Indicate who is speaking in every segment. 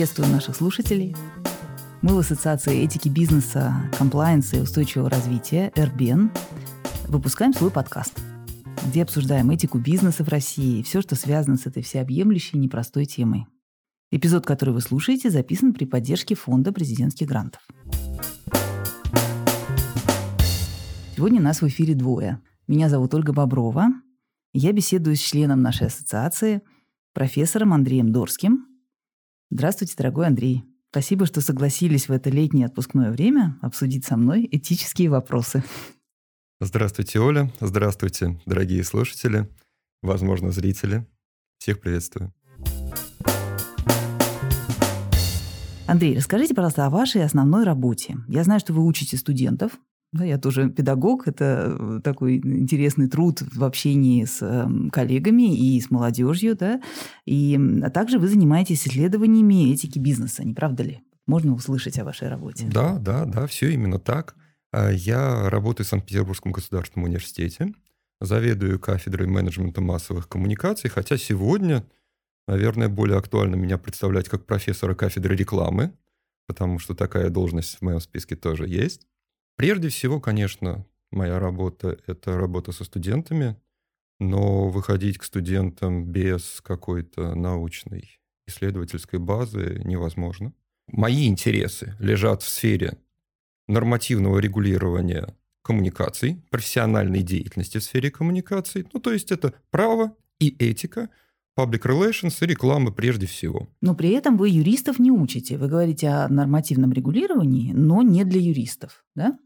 Speaker 1: Приветствую наших слушателей. Мы в Ассоциации этики бизнеса, комплайенса и устойчивого развития «Эрбен» выпускаем свой подкаст, где обсуждаем этику бизнеса в России и все, что связано с этой всеобъемлющей непростой темой. Эпизод, который вы слушаете, записан при поддержке Фонда президентских грантов. Сегодня нас в эфире двое. Меня зовут Ольга Боброва. Я беседую с членом нашей ассоциации, профессором Андреем Дорским. Здравствуйте, дорогой Андрей. Спасибо, что согласились в это летнее отпускное время обсудить со мной этические вопросы.
Speaker 2: Здравствуйте, Оля. Здравствуйте, дорогие слушатели, возможно, зрители. Всех приветствую.
Speaker 1: Андрей, расскажите, пожалуйста, о вашей основной работе. Я знаю, что вы учите студентов, да, я тоже педагог, это э, такой интересный труд в общении с эм, коллегами и с молодежью, да, и а также вы занимаетесь исследованиями этики бизнеса, не правда ли? Можно услышать о вашей работе?
Speaker 2: Да, да, да, все именно так. А, я работаю в Санкт-Петербургском государственном университете, заведую кафедрой менеджмента массовых коммуникаций, хотя сегодня, наверное, более актуально меня представлять как профессора кафедры рекламы, потому что такая должность в моем списке тоже есть. Прежде всего, конечно, моя работа – это работа со студентами, но выходить к студентам без какой-то научной исследовательской базы невозможно. Мои интересы лежат в сфере нормативного регулирования коммуникаций, профессиональной деятельности в сфере коммуникаций. Ну, то есть это право и этика, public relations и реклама прежде всего.
Speaker 1: Но при этом вы юристов не учите. Вы говорите о нормативном регулировании, но не для юристов, да?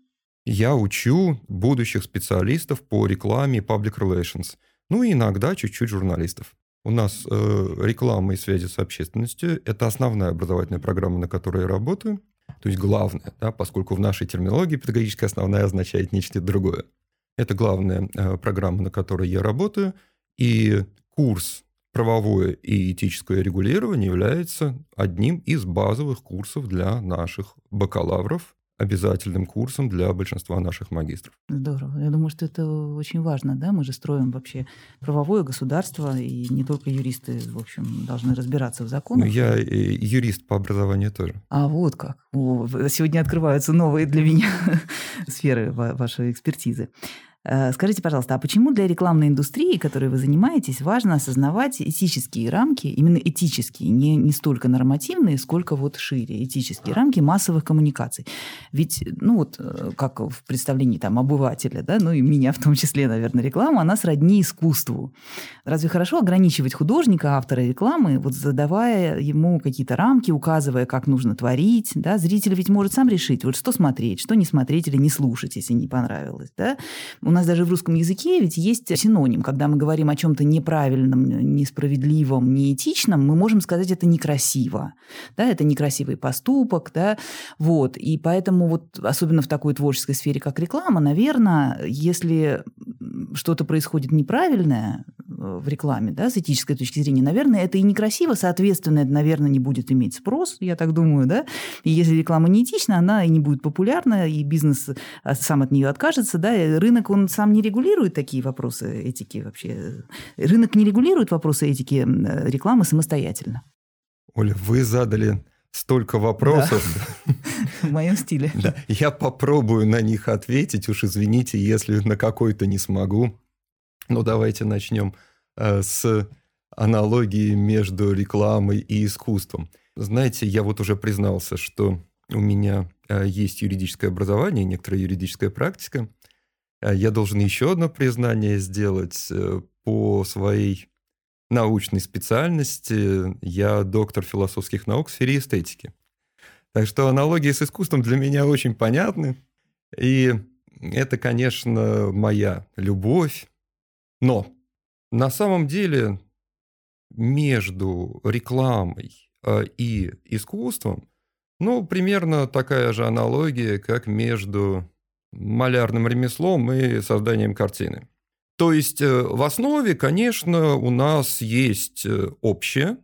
Speaker 2: Я учу будущих специалистов по рекламе и public relations. Ну и иногда чуть-чуть журналистов. У нас э, реклама и связи с общественностью – это основная образовательная программа, на которой я работаю. То есть главное, да, поскольку в нашей терминологии педагогическая основная означает нечто другое. Это главная э, программа, на которой я работаю. И курс правовое и этическое регулирование является одним из базовых курсов для наших бакалавров обязательным курсом для большинства наших магистров.
Speaker 1: Здорово. Я думаю, что это очень важно, да? Мы же строим вообще правовое государство, и не только юристы, в общем, должны разбираться в законах.
Speaker 2: Ну, я юрист по образованию тоже.
Speaker 1: А вот как. О, сегодня открываются новые для меня сферы вашей экспертизы. Э, скажите, пожалуйста, а почему для рекламной индустрии, которой вы занимаетесь, важно осознавать этические рамки, именно этические, не, не столько нормативные, сколько вот шире, этические рамки массовых коммуникаций? Ведь, ну вот, э, как в представлении там обывателя, да, ну и меня в том числе, наверное, реклама, она сродни искусству. Разве хорошо ограничивать художника, автора рекламы, вот задавая ему какие-то рамки, указывая, как нужно творить, да? Зритель ведь может сам решить, вот что смотреть, что не смотреть или не слушать, если не понравилось, да? Нас даже в русском языке ведь есть синоним. Когда мы говорим о чем-то неправильном, несправедливом, неэтичном, мы можем сказать, это некрасиво. Да, это некрасивый поступок. Да? Вот. И поэтому вот, особенно в такой творческой сфере, как реклама, наверное, если что-то происходит неправильное э, в рекламе, да, с этической точки зрения, наверное, это и некрасиво, соответственно, это, наверное, не будет иметь спрос, я так думаю, да. И если реклама неэтична, она и не будет популярна, и бизнес э, сам от нее откажется, да, и рынок, он сам не регулирует такие вопросы этики вообще. Рынок не регулирует вопросы этики рекламы самостоятельно.
Speaker 2: Оля, вы задали столько вопросов.
Speaker 1: Да. В моем стиле.
Speaker 2: Да. Я попробую на них ответить. Уж извините, если на какой-то не смогу. Ну, давайте начнем э, с аналогии между рекламой и искусством. Знаете, я вот уже признался, что у меня э, есть юридическое образование, некоторая юридическая практика. Э, я должен еще одно признание сделать э, по своей научной специальности. Я доктор философских наук в сфере эстетики. Так что аналогии с искусством для меня очень понятны. И это, конечно, моя любовь. Но на самом деле между рекламой э, и искусством, ну, примерно такая же аналогия, как между малярным ремеслом и созданием картины. То есть э, в основе, конечно, у нас есть э, общее,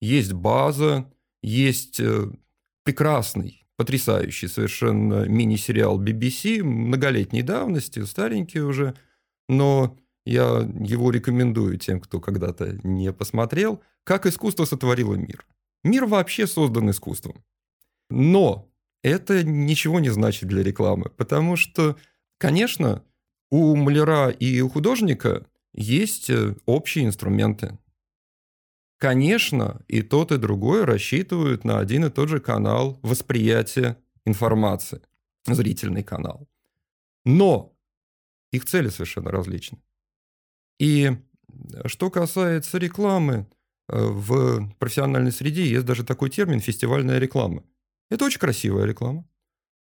Speaker 2: есть база, есть э, прекрасный, потрясающий совершенно мини-сериал BBC многолетней давности, старенький уже, но я его рекомендую тем, кто когда-то не посмотрел, как искусство сотворило мир. Мир вообще создан искусством. Но это ничего не значит для рекламы, потому что, конечно, у маляра и у художника есть э, общие инструменты. Конечно, и тот, и другой рассчитывают на один и тот же канал восприятия информации, зрительный канал. Но их цели совершенно различны. И что касается рекламы, э, в профессиональной среде есть даже такой термин «фестивальная реклама». Это очень красивая реклама.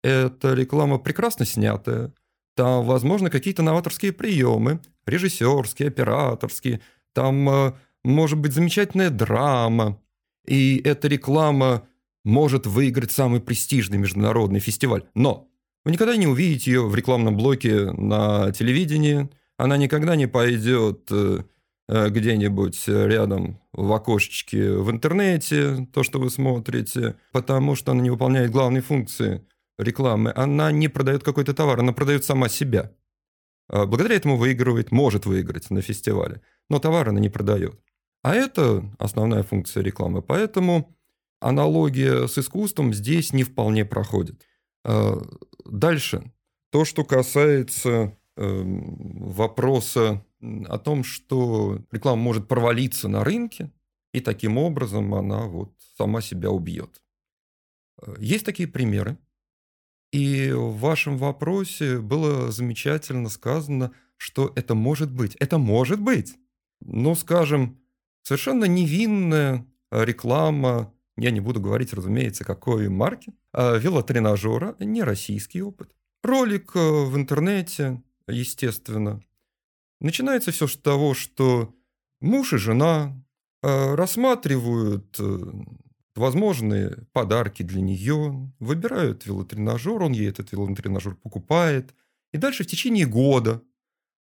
Speaker 2: Это реклама прекрасно снятая. Там, возможно, какие-то новаторские приемы, режиссерские, операторские. Там э, может быть замечательная драма. И эта реклама может выиграть самый престижный международный фестиваль. Но вы никогда не увидите ее в рекламном блоке на телевидении. Она никогда не пойдет э, где-нибудь рядом в окошечке в интернете, то, что вы смотрите, потому что она не выполняет главной функции рекламы. Она не продает какой-то товар, она продает сама себя. А благодаря этому выигрывает, может выиграть на фестивале, но товар она не продает. А это основная функция рекламы. Поэтому аналогия с искусством здесь не вполне проходит. А, дальше. То, что касается эм, вопроса о том, что реклама может провалиться на рынке, и таким образом она вот сама себя убьет. Э, есть такие примеры. И в вашем вопросе было замечательно сказано, что это может быть. Это может быть. Ну, скажем, совершенно невинная реклама, я не буду говорить, разумеется, какой марки, а велотренажера, не российский опыт. Ролик э, в интернете, естественно. Начинается все с того, что муж и жена э, рассматривают э, возможные подарки для нее, выбирают велотренажер, он ей этот велотренажер покупает. И дальше в течение года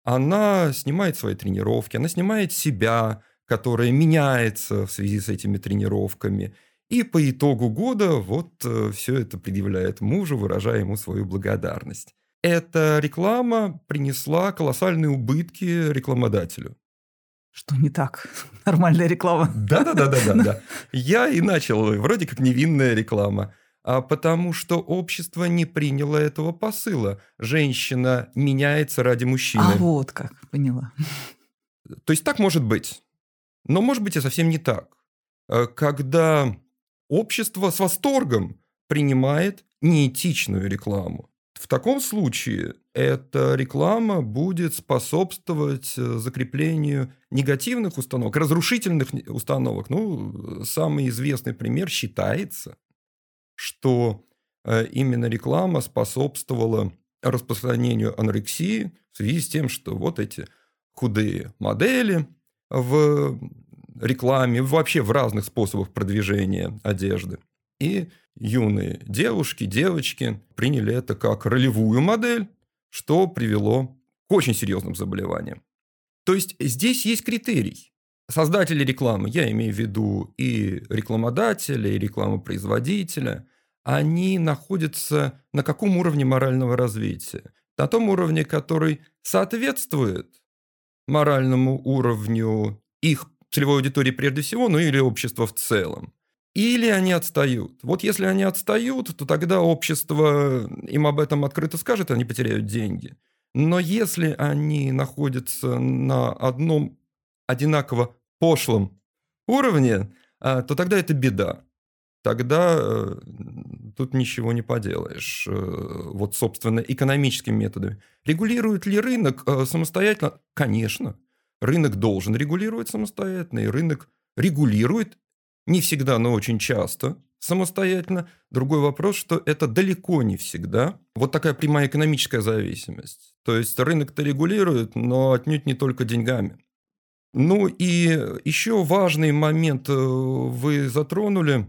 Speaker 2: она снимает свои тренировки, она снимает себя, которая меняется в связи с этими тренировками. И по итогу года вот э, все это предъявляет мужу, выражая ему свою благодарность. Эта реклама принесла колоссальные убытки рекламодателю.
Speaker 1: Что не так? Нормальная реклама.
Speaker 2: Да-да-да-да-да. Я и начал, вроде как невинная реклама. А потому что общество не приняло этого посыла. Женщина меняется ради мужчины. А
Speaker 1: вот как, поняла.
Speaker 2: То есть так может быть. Но может быть и совсем не так. Э, когда общество с восторгом принимает неэтичную рекламу. В таком случае эта реклама будет способствовать э, закреплению негативных установок, разрушительных установок. Ну, самый известный пример считается, что э, именно реклама способствовала распространению анорексии в связи с тем, что вот эти худые модели в рекламе, вообще в разных способах продвижения одежды. И юные девушки, девочки приняли это как ролевую модель, что привело к очень серьезным заболеваниям. То есть здесь есть критерий. Создатели рекламы, я имею в виду и рекламодателя, и рекламопроизводителя, они находятся на каком уровне морального развития? На том уровне, который соответствует моральному уровню их целевой аудитории прежде всего, ну или общества в целом или они отстают. Вот если они отстают, то тогда общество им об этом открыто скажет, они потеряют деньги. Но если они находятся на одном одинаково пошлом уровне, а, то тогда это беда. Тогда э, тут ничего не поделаешь. Э, вот, собственно, экономическими методами. Регулирует ли рынок э, самостоятельно? Конечно. Рынок должен регулировать самостоятельно, и рынок регулирует не всегда, но очень часто самостоятельно. Другой вопрос, что это далеко не всегда. Вот такая прямая экономическая зависимость. То есть рынок-то регулирует, но отнюдь не только деньгами. Ну и еще важный момент э, вы затронули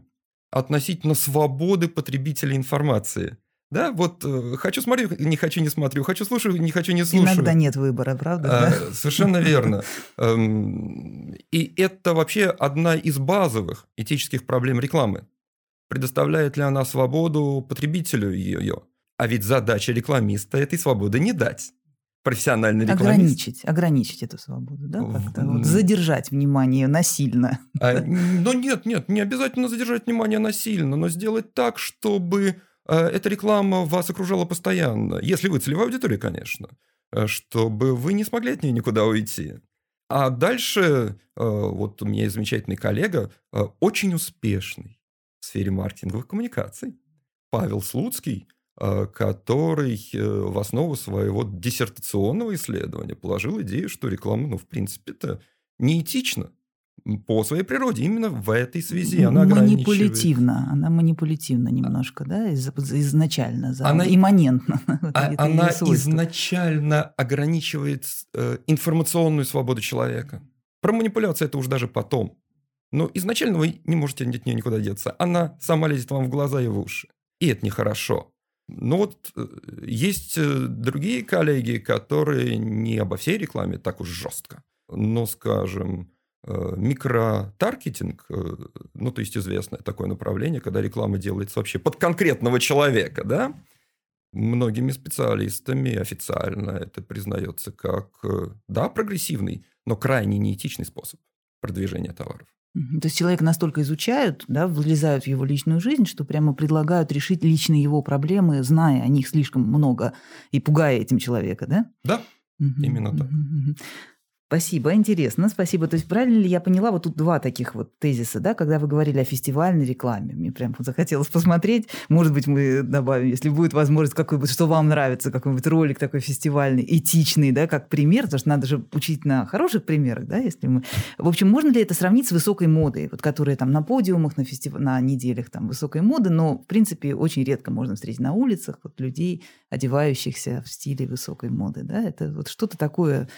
Speaker 2: относительно свободы потребителя информации – да, вот э, хочу смотрю, не хочу не смотрю, хочу слушаю, не хочу не слушаю.
Speaker 1: Иногда нет выбора, правда?
Speaker 2: А, да? Совершенно верно. Эм, и это вообще одна из базовых этических проблем рекламы. Предоставляет ли она свободу потребителю ее? А ведь задача рекламиста этой свободы не дать. профессиональный рекламист.
Speaker 1: Ограничить, ограничить эту свободу, да? Как-то вот задержать внимание насильно.
Speaker 2: А, ну нет, нет, не обязательно задержать внимание насильно, но сделать так, чтобы эта реклама вас окружала постоянно. Если вы целевая аудитория, конечно. Э, чтобы вы не смогли от нее никуда уйти. А дальше, э, вот у меня есть замечательный коллега, очень успешный в сфере маркетинговых коммуникаций, Павел Слуцкий – который э, в основу своего диссертационного исследования положил идею, что реклама, ну, в принципе-то, неэтична по своей природе. Именно в этой связи она
Speaker 1: Манипулятивно. Она манипулятивна немножко, да, из, изначально, она, имманентно.
Speaker 2: А, она изначально ограничивает э, информационную свободу человека. Про манипуляцию это уж даже потом. Но изначально вы не можете от нее никуда деться. Она сама лезет вам в глаза и в уши. И это нехорошо. Ну вот э, есть э, другие коллеги, которые не обо всей рекламе так уж жестко, но, скажем, микротаргетинг, ну, то есть известное такое направление, когда реклама делается вообще под конкретного человека, да, многими специалистами официально это признается как, да, прогрессивный, но крайне неэтичный способ продвижения товаров.
Speaker 1: То есть человека настолько изучают, да, влезают в его личную жизнь, что прямо предлагают решить личные его проблемы, зная о них слишком много и пугая этим человека, да?
Speaker 2: Да, именно так.
Speaker 1: Спасибо, интересно, спасибо. То есть правильно ли я поняла, вот тут два таких вот тезиса, да, когда вы говорили о фестивальной рекламе, мне прям захотелось посмотреть, может быть, мы добавим, если будет возможность, какой что вам нравится, какой-нибудь ролик такой фестивальный, этичный, да, как пример, потому что надо же учить на хороших примерах, да, если мы... В общем, можно ли это сравнить с высокой модой, вот, которая там на подиумах, на, фестив... на неделях там высокой моды, но, в принципе, очень редко можно встретить на улицах вот, людей, одевающихся в стиле высокой моды, да, это вот что-то такое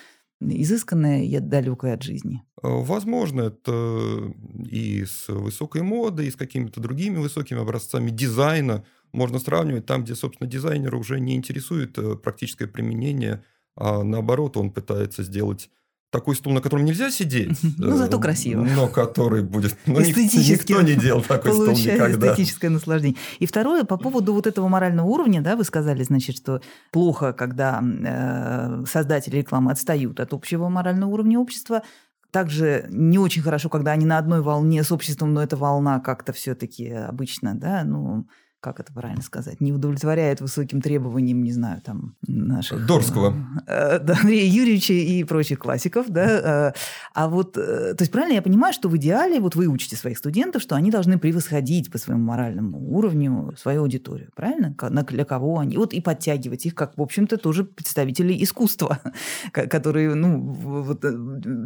Speaker 1: изысканное и далекое от жизни.
Speaker 2: Э, возможно, это и с высокой модой, и с какими-то другими высокими образцами дизайна можно сравнивать там, где, собственно, дизайнера уже не интересует э, практическое применение, а наоборот, он пытается сделать такой стул, на котором нельзя сидеть.
Speaker 1: Ну, зато э, красиво.
Speaker 2: Но который будет... Ну, никто не делал такой стул никогда.
Speaker 1: эстетическое наслаждение. И второе, по поводу вот этого морального уровня, да, вы сказали, значит, что плохо, когда э, создатели рекламы отстают от общего морального уровня общества, также не очень хорошо, когда они на одной волне с обществом, но эта волна как-то все-таки обычно, да, ну, как это правильно сказать, не удовлетворяет высоким требованиям, не знаю, там, наших...
Speaker 2: Дорского.
Speaker 1: Э, да, Андрея Юрьевича и прочих классиков, да. Э, а вот, э, то есть правильно я понимаю, что в идеале вот вы учите своих студентов, что они должны превосходить по своему моральному уровню свою аудиторию, правильно? Для кого они? Вот и подтягивать их, как, в общем-то, тоже представители искусства, которые, ну, вот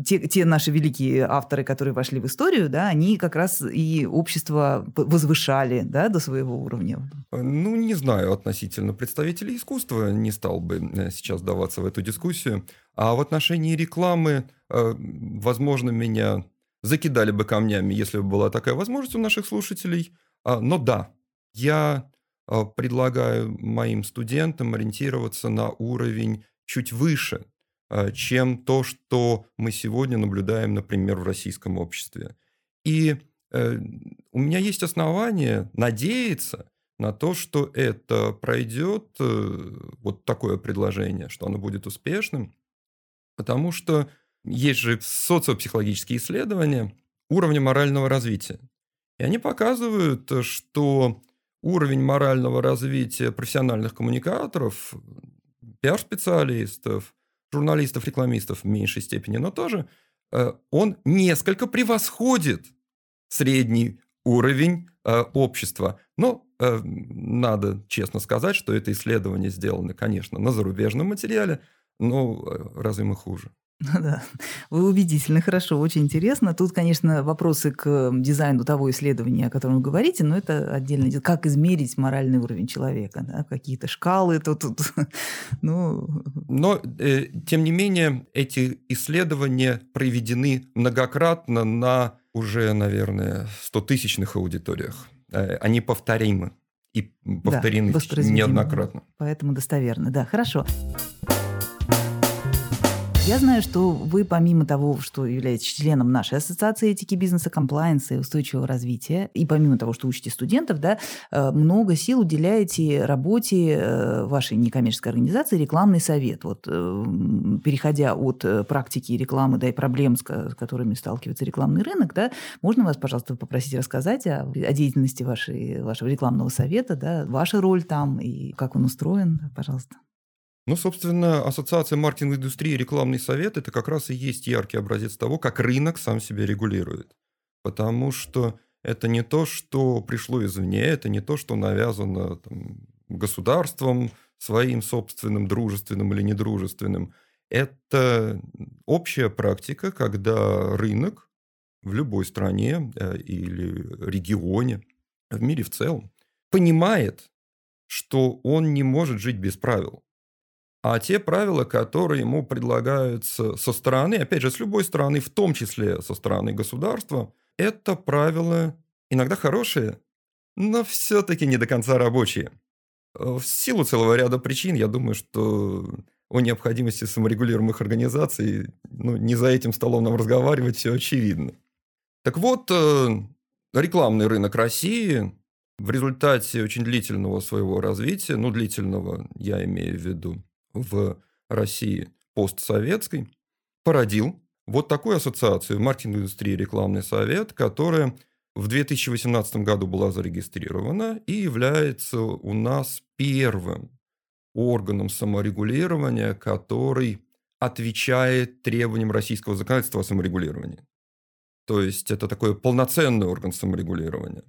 Speaker 1: те, те наши великие авторы, которые вошли в историю, да, они как раз и общество возвышали, да, до своего уровня уровне?
Speaker 2: Э, ну, не знаю относительно представителей искусства, не стал бы э, сейчас даваться в эту дискуссию. А в отношении рекламы, э, возможно, меня закидали бы камнями, если бы была такая возможность у наших слушателей. А, но да, я предлагаю моим студентам ориентироваться на уровень чуть выше, чем то, что мы сегодня наблюдаем, например, в российском обществе. И у меня есть основания надеяться, на то, что это пройдет, э, вот такое предложение, что оно будет успешным, потому что есть же социопсихологические исследования уровня морального развития. И они показывают, что уровень морального развития профессиональных коммуникаторов, пиар-специалистов, журналистов, рекламистов в меньшей степени, но тоже, э, он несколько превосходит средний уровень э, общества. Но надо честно сказать, что это исследование сделано, конечно, на зарубежном материале, но э, разве мы хуже?
Speaker 1: Ну да, вы убедительны, хорошо, очень интересно. Тут, конечно, вопросы к дизайну того исследования, о котором вы говорите, но это отдельно. Как измерить моральный уровень человека? Да? Какие-то шкалы тут... тут ну...
Speaker 2: Но, э, тем не менее, эти исследования проведены многократно на уже, наверное, 100-тысячных аудиториях. Э, они повторимы и повторены да, неоднократно.
Speaker 1: Поэтому достоверно. Да, хорошо. Я знаю, что вы, помимо того, что являетесь членом нашей ассоциации этики бизнеса, комплайенса и устойчивого развития, и помимо того, что учите студентов, да, э, много сил уделяете работе э, вашей некоммерческой организации «Рекламный совет». Вот, э, переходя от практики рекламы да, и проблем, с которыми сталкивается рекламный рынок, да, можно вас, пожалуйста, попросить рассказать о, о деятельности вашей, вашего рекламного совета, да, ваша роль там и как он устроен, пожалуйста.
Speaker 2: Ну, собственно, Ассоциация маркетинговой индустрии и рекламный совет – это как раз и есть яркий образец того, как рынок сам себя регулирует. Потому что это не то, что пришло извне, это не то, что навязано там, государством своим собственным, дружественным или недружественным. Это общая практика, когда рынок в любой стране э, или регионе, в мире в целом, понимает, что он не может жить без правил а те правила, которые ему предлагаются со стороны, опять же, с любой стороны, в том числе со стороны государства, это правила иногда хорошие, но все-таки не до конца рабочие. В силу целого ряда причин, я думаю, что о необходимости саморегулируемых организаций, ну, не за этим столом нам разговаривать, все очевидно. Так вот, э, рекламный рынок России в результате очень длительного своего развития, ну, длительного я имею в виду, в России постсоветской породил вот такую ассоциацию маркетинг индустрии рекламный совет, которая в 2018 году была зарегистрирована и является у нас первым органом саморегулирования, который отвечает требованиям российского законодательства о саморегулировании. То есть это такой полноценный орган саморегулирования.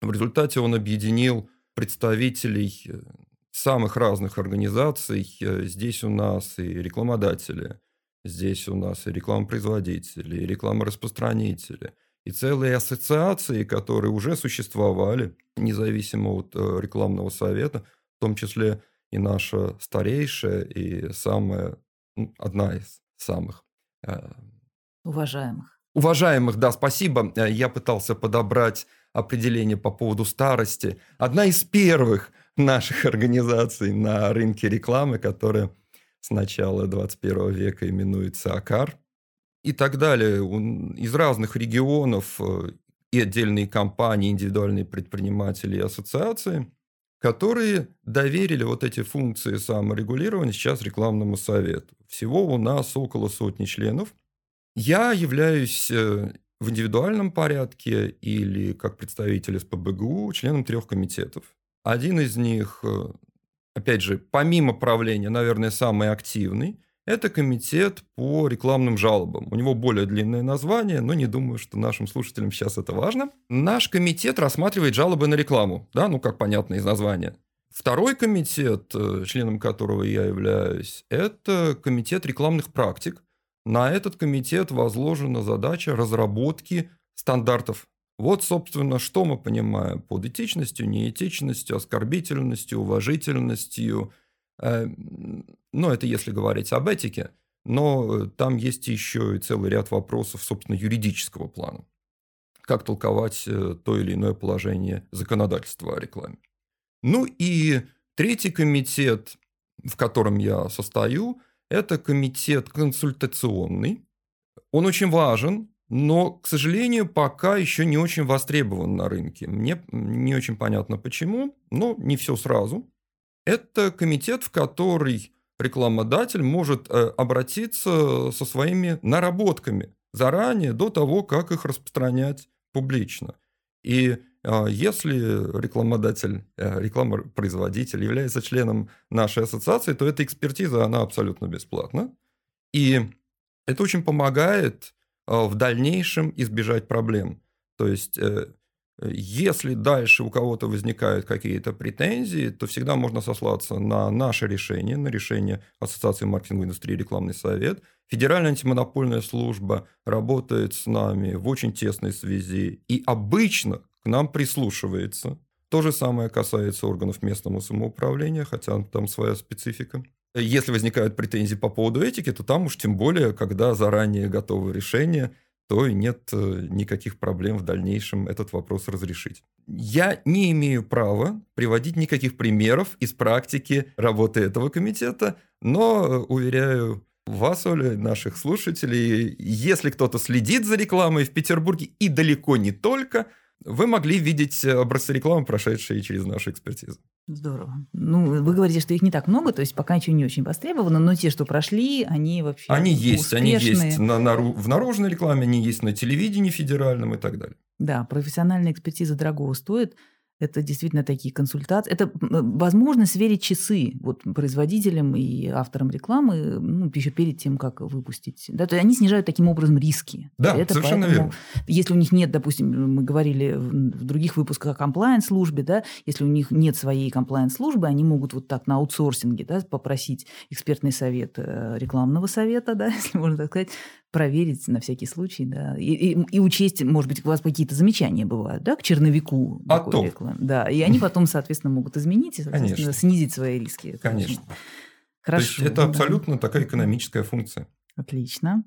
Speaker 2: В результате он объединил представителей э, самых разных организаций. Э, здесь у нас и рекламодатели, здесь у нас и рекламопроизводители, и рекламораспространители, и целые ассоциации, которые уже существовали, независимо от э, рекламного совета, в том числе и наша старейшая и самая, ну, одна из самых...
Speaker 1: Э, уважаемых.
Speaker 2: Уважаемых, да, спасибо. Я пытался подобрать определение по поводу старости. Одна из первых наших организаций на рынке рекламы, которая с начала 21 века именуется АКАР и так далее. Из разных регионов э, и отдельные компании, индивидуальные предприниматели и ассоциации, которые доверили вот эти функции саморегулирования сейчас рекламному совету. Всего у нас около сотни членов. Я являюсь э, в индивидуальном порядке или как представитель СПБГУ членом трех комитетов. Один из них, э, опять же, помимо правления, наверное, самый активный, это комитет по рекламным жалобам. У него более длинное название, но не думаю, что нашим слушателям сейчас это важно. Наш комитет рассматривает жалобы на рекламу, да, ну как понятно из названия. Второй комитет, э, членом которого я являюсь, это комитет рекламных практик. На этот комитет возложена задача разработки стандартов вот, собственно, что мы понимаем под этичностью, неэтичностью, оскорбительностью, уважительностью. Э, ну, это если говорить об этике, но там есть еще и целый ряд вопросов, собственно, юридического плана. Как толковать э, то или иное положение законодательства о рекламе. Ну и третий комитет, в котором я состою, это комитет консультационный. Он очень важен, но, к сожалению, пока еще не очень востребован на рынке. Мне не очень понятно почему, но не все сразу. Это комитет, в который рекламодатель может э, обратиться со своими наработками заранее, до того, как их распространять публично. И а, если рекламодатель, э, рекламопроизводитель является членом нашей ассоциации, то эта экспертиза, она абсолютно бесплатна. И это очень помогает в дальнейшем избежать проблем. То есть, э, если дальше у кого-то возникают какие-то претензии, то всегда можно сослаться на наше решение, на решение Ассоциации маркетинговой индустрии рекламный совет. Федеральная антимонопольная служба работает с нами в очень тесной связи и обычно к нам прислушивается. То же самое касается органов местного самоуправления, хотя там своя специфика. Если возникают претензии по поводу этики, то там уж тем более, когда заранее готовы решения, то и нет э, никаких проблем в дальнейшем этот вопрос разрешить. Я не имею права приводить никаких примеров из практики работы этого комитета, но, э, уверяю вас, Оля, наших слушателей. Если кто-то следит за рекламой в Петербурге и далеко не только, вы могли видеть образцы рекламы, прошедшие через нашу экспертизу.
Speaker 1: Здорово. Ну, вы говорите, что их не так много, то есть пока ничего не очень востребовано, но те, что прошли, они вообще
Speaker 2: Они есть,
Speaker 1: успешные.
Speaker 2: они есть на, на, в наружной рекламе, они есть на телевидении федеральном и так далее.
Speaker 1: Да, профессиональная экспертиза дорогого стоит. Это действительно такие консультации. Это возможность сверить часы вот, производителям и авторам рекламы ну, еще перед тем, как выпустить. Да, то есть они снижают таким образом риски.
Speaker 2: Да,
Speaker 1: это
Speaker 2: совершенно
Speaker 1: поэтому,
Speaker 2: верно.
Speaker 1: Если у них нет, допустим, мы говорили в других выпусках о комплайенс-службе, да, если у них нет своей комплайенс-службы, они могут вот так на аутсорсинге да, попросить экспертный совет э, рекламного совета, да, если можно так сказать, проверить на всякий случай, да, и, и, и учесть, может быть, у вас какие-то замечания бывают, да, к черновику
Speaker 2: А
Speaker 1: такой рекламы. Да, и они потом, соответственно, могут изменить и, соответственно,
Speaker 2: Конечно.
Speaker 1: снизить свои риски.
Speaker 2: Конечно.
Speaker 1: Хорошо.
Speaker 2: это
Speaker 1: да.
Speaker 2: абсолютно такая экономическая функция.
Speaker 1: Отлично.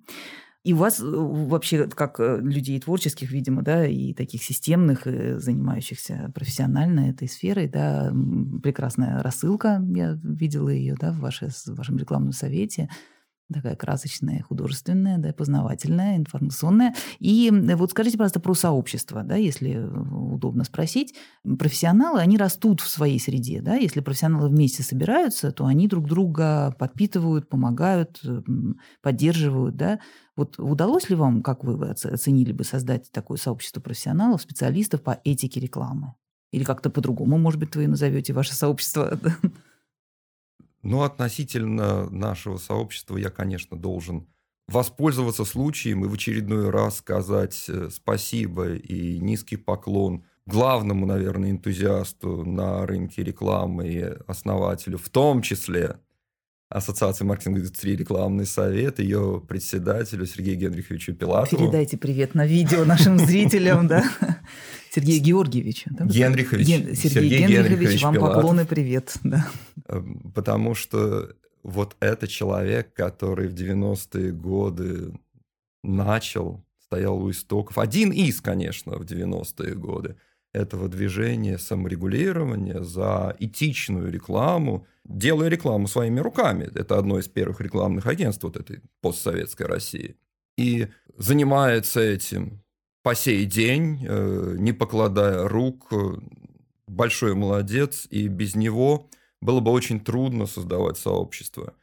Speaker 1: И у вас э, вообще, как э, людей творческих, видимо, да, и таких системных, э, занимающихся профессионально этой сферой, да, прекрасная рассылка, я видела ее, да, в, ваше- в вашем рекламном совете, такая красочная, художественная, да, познавательная, информационная. И вот скажите, пожалуйста, про сообщество, да, если э, удобно спросить. Профессионалы, они растут в своей среде, да, если профессионалы вместе собираются, то они друг друга подпитывают, помогают, поддерживают, да. Вот удалось ли вам, как вы оце- оценили бы, создать такое сообщество профессионалов, специалистов по этике рекламы? Или как-то по-другому, может быть, вы назовете ваше сообщество?
Speaker 2: Но относительно нашего сообщества я, конечно, должен воспользоваться случаем и в очередной раз сказать э, спасибо и низкий поклон главному, наверное, энтузиасту на рынке рекламы и основателю, в том числе Ассоциации маркетинговой индустрии рекламный совет, ее председателю Сергею Генриховичу Пилатову.
Speaker 1: Передайте привет на видео нашим зрителям, да. Сергею Георгиевичу. да?
Speaker 2: Генрихович,
Speaker 1: Ген- Сергей
Speaker 2: Сергей
Speaker 1: Генрихович,
Speaker 2: Генрихович
Speaker 1: вам
Speaker 2: Пилатов.
Speaker 1: поклон и привет. Да.
Speaker 2: Эм, Потому что вот это человек, который в 90-е годы начал, стоял у истоков, один из, конечно, в 90-е годы, этого движения саморегулирования за этичную рекламу, делая рекламу своими руками. Это одно из первых рекламных агентств вот этой постсоветской России. И занимается этим по сей день, э, не покладая рук. э, Большой молодец, и без него было бы очень трудно создавать сообщество.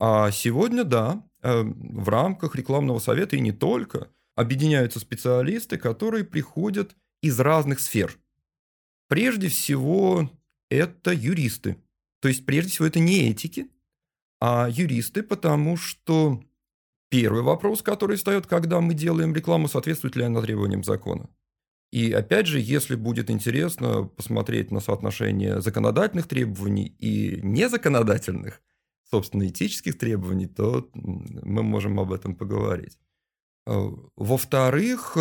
Speaker 2: А сегодня, да, э, в рамках рекламного совета и не только, объединяются специалисты, которые приходят из разных сфер. Прежде всего, это юристы. То есть, прежде всего, это не этики, а юристы, потому что первый вопрос, который встает, когда мы делаем рекламу, соответствует ли она требованиям закона. И опять же, если будет интересно посмотреть на соотношение законодательных требований и незаконодательных, собственно, этических требований, то мы можем об этом поговорить. Э, Во-вторых,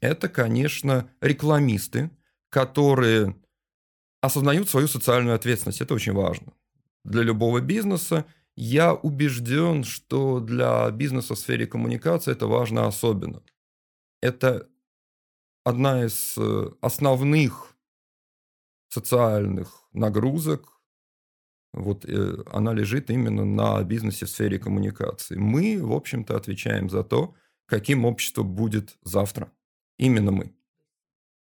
Speaker 2: это, конечно, рекламисты, которые осознают свою социальную ответственность. Это очень важно. Для любого бизнеса я убежден, что для бизнеса в сфере коммуникации это важно особенно. Это одна из э, основных социальных нагрузок. Вот э, она лежит именно на бизнесе в сфере коммуникации. Мы, в общем-то, отвечаем за то, каким общество будет завтра. Именно мы.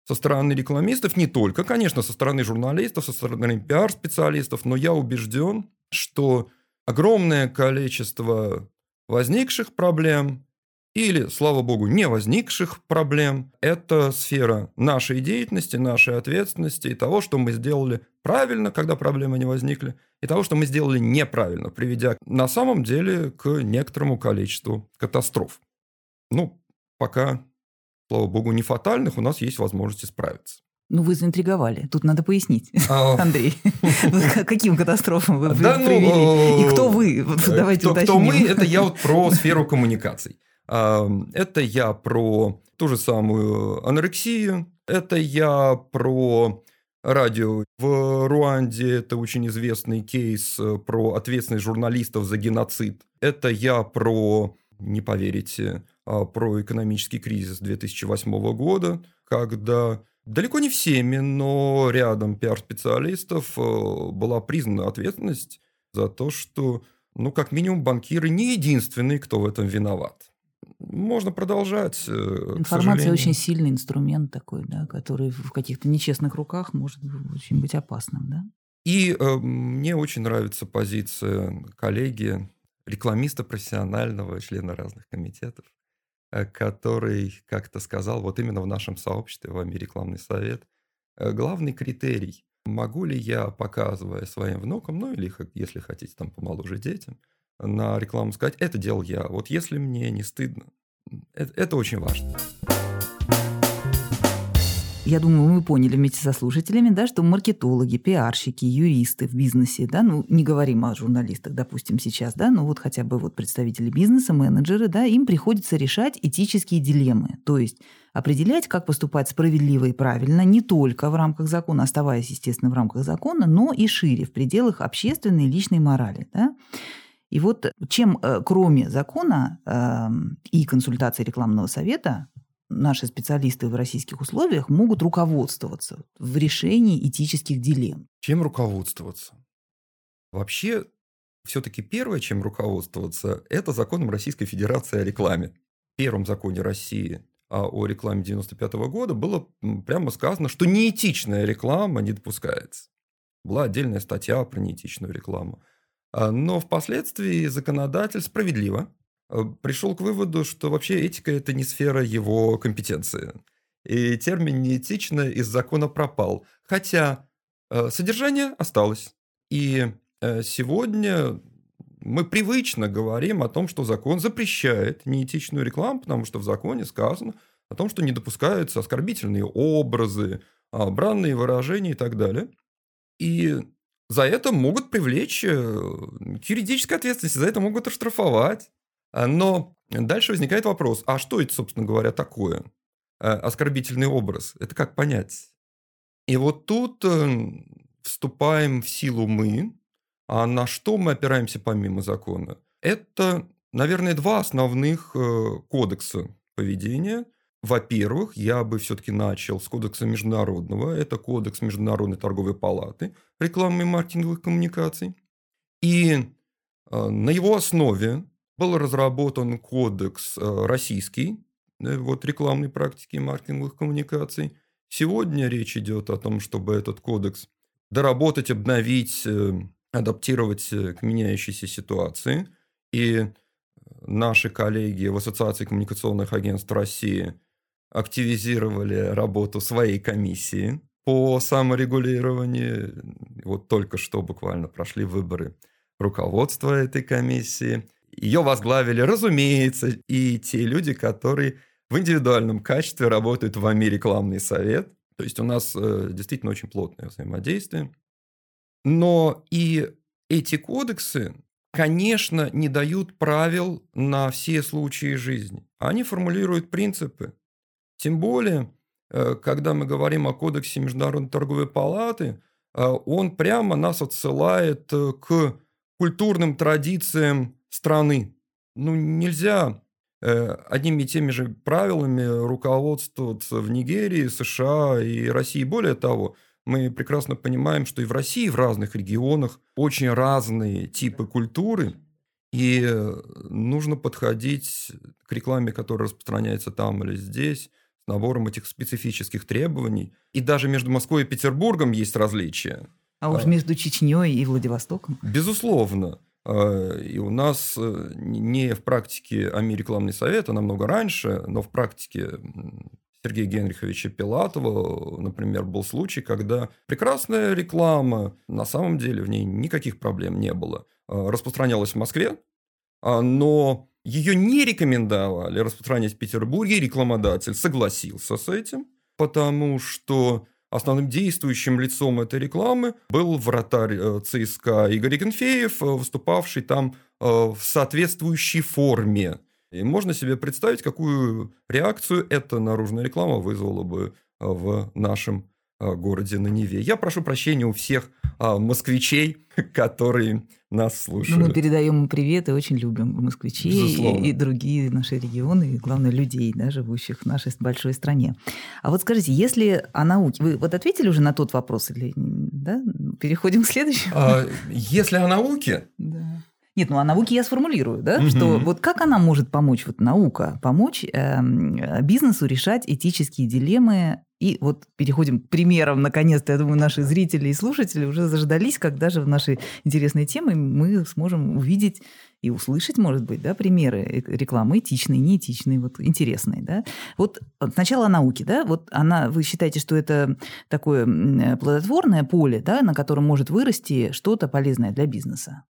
Speaker 2: Со стороны рекламистов, не только, конечно, со стороны журналистов, со стороны пиар-специалистов, но я убежден, что огромное количество возникших проблем или, слава богу, не возникших проблем, это сфера нашей деятельности, нашей ответственности и того, что мы сделали правильно, когда проблемы не возникли, и того, что мы сделали неправильно, приведя на самом деле к некоторому количеству катастроф. Ну, пока, слава богу, не фатальных, у нас есть возможность справиться.
Speaker 1: Ну, вы заинтриговали. Тут надо пояснить.
Speaker 2: А,
Speaker 1: Андрей, каким катастрофам вы
Speaker 2: Да, ну,
Speaker 1: привели? И
Speaker 2: э,
Speaker 1: кто вы? Вот Давайте
Speaker 2: кто, кто
Speaker 1: уточним.
Speaker 2: мы, это я вот про сферу коммуникаций. Это я про ту же самую анорексию, это я про радио. В Руанде это очень известный кейс э, про ответственность журналистов за геноцид. Это я про, не поверите, а, про экономический кризис 2008 года, когда далеко не всеми, но рядом пиар-специалистов э, была признана ответственность за то, что ну, как минимум, банкиры не единственные, кто в этом виноват. Можно продолжать. Э,
Speaker 1: Информация очень сильный инструмент такой, да, который в каких-то нечестных руках может очень быть опасным, да?
Speaker 2: И э, мне очень нравится позиция коллеги, рекламиста профессионального, члена разных комитетов, который как-то сказал, вот именно в нашем сообществе, в АМИ рекламный совет, э, главный критерий, могу ли я, показывая своим внукам, ну или, если хотите, там помоложе детям, на рекламу сказать, это делал я. Вот если мне не стыдно, это, это очень важно.
Speaker 1: Я думаю, мы поняли вместе со слушателями, да, что маркетологи, пиарщики, юристы в бизнесе, да, ну, не говорим о журналистах, допустим, сейчас, да, но вот хотя бы вот представители бизнеса, менеджеры, да, им приходится решать этические дилеммы, то есть определять, как поступать справедливо и правильно не только в рамках закона, оставаясь, естественно, в рамках закона, но и шире, в пределах общественной и личной морали, да. И вот чем, э, кроме закона э, и консультации рекламного совета, наши специалисты в российских условиях могут руководствоваться в решении этических дилемм?
Speaker 2: Чем руководствоваться? Вообще, все-таки первое, чем руководствоваться, это законом Российской Федерации о рекламе. В первом законе России о рекламе 95 года было прямо сказано, что неэтичная реклама не допускается. Была отдельная статья про неэтичную рекламу. А, но впоследствии законодатель справедливо пришел к выводу, что вообще этика – это не сфера его компетенции. И термин «неэтично» из закона пропал. Хотя э, содержание осталось. И э, сегодня мы привычно говорим о том, что закон запрещает неэтичную рекламу, потому что в законе сказано о том, что не допускаются оскорбительные образы, а, бранные выражения и так далее. И за это могут привлечь к юридической ответственности, за это могут оштрафовать. А, но дальше возникает вопрос, а что это, собственно говоря, такое? А, оскорбительный образ. Это как понять? И вот тут э, вступаем в силу мы. А на что мы опираемся помимо закона? Это, наверное, два основных э, кодекса поведения. Во-первых, я бы все-таки начал с кодекса международного. Это кодекс Международной торговой палаты рекламы и маркетинговых коммуникаций. И э, на его основе был разработан кодекс э, российский, э, вот рекламной практики маркетинговых коммуникаций. Сегодня речь идет о том, чтобы этот кодекс доработать, обновить, э, адаптировать к меняющейся ситуации. И наши коллеги в Ассоциации коммуникационных агентств России активизировали работу своей комиссии по саморегулированию. Вот только что буквально прошли выборы руководства этой комиссии. Ее возглавили, разумеется, и те люди, которые в индивидуальном качестве работают в АМИ рекламный совет. То есть у нас э, действительно очень плотное взаимодействие. Но и эти кодексы, конечно, не дают правил на все случаи жизни. Они формулируют принципы. Тем более, э, когда мы говорим о кодексе Международной торговой палаты, э, он прямо нас отсылает э, к культурным традициям страны. Ну, нельзя э, одними и теми же правилами руководствоваться в Нигерии, США и России. Более того, мы прекрасно понимаем, что и в России, в разных регионах очень разные типы культуры, и э, нужно подходить к рекламе, которая распространяется там или здесь, с набором этих специфических требований. И даже между Москвой и Петербургом есть различия.
Speaker 1: А уж а. между Чечней и Владивостоком?
Speaker 2: Безусловно. А, и у нас э, не в практике АМИ рекламный совет, а намного раньше, но в практике Сергея Генриховича Пилатова, например, был случай, когда прекрасная реклама, на самом деле в ней никаких проблем не было, а, распространялась в Москве, но ее не рекомендовали распространять в Петербурге, рекламодатель согласился с этим, потому что Основным действующим лицом этой рекламы был вратарь э, ЦСКА Игорь Егенфеев, э, выступавший там э, в соответствующей форме. И можно себе представить, какую реакцию эта наружная реклама вызвала бы в нашем городе на Неве. Я прошу прощения у всех москвичей, которые нас слушают.
Speaker 1: Ну, мы передаем им привет и очень любим москвичей и, и другие наши регионы, и, главное, людей, да, живущих в нашей большой стране. А вот скажите, если о науке... Вы вот ответили уже на тот вопрос? Или, да? Переходим к следующему?
Speaker 2: А, если о науке?
Speaker 1: Да. Нет, ну о науке я сформулирую, да, угу. что вот как она может помочь, вот наука, помочь э, бизнесу решать этические дилеммы и вот переходим к примерам, наконец-то, я думаю, наши зрители и слушатели уже заждались, когда же в нашей интересной теме мы сможем увидеть и услышать, может быть, да, примеры рекламы этичной, неэтичной, вот интересной, да. Вот сначала о науке, да, вот она, вы считаете, что это такое плодотворное поле, да, на котором может вырасти что-то полезное для бизнеса?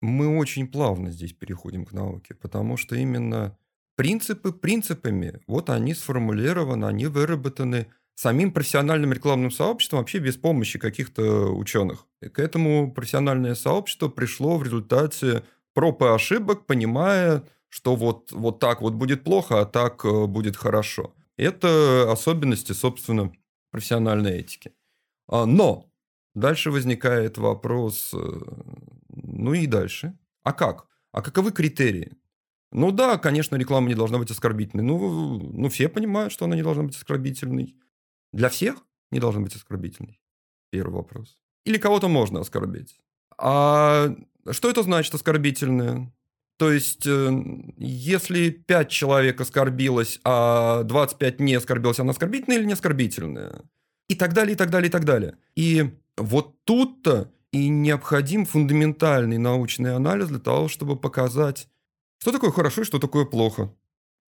Speaker 2: Мы очень плавно здесь переходим к науке, потому что именно принципы принципами, вот они сформулированы, они выработаны самим профессиональным рекламным сообществом вообще без помощи каких-то ученых. И к этому профессиональное сообщество пришло в результате проб и ошибок, понимая, что вот, вот так вот будет плохо, а так э, будет хорошо. Это особенности, собственно, профессиональной этики. А, но дальше возникает вопрос, э, ну и дальше. А как? А каковы критерии? Ну да, конечно, реклама не должна быть оскорбительной. Ну, ну, все понимают, что она не должна быть оскорбительной. Для всех не должна быть оскорбительной. Первый вопрос. Или кого-то можно оскорбить. А что это значит оскорбительное? То есть, э, если 5 человек оскорбилось, а 25 не оскорбилось, она оскорбительная или не оскорбительная? И так далее, и так далее, и так далее. И вот тут-то и необходим фундаментальный научный анализ для того, чтобы показать, что такое хорошо и что такое плохо.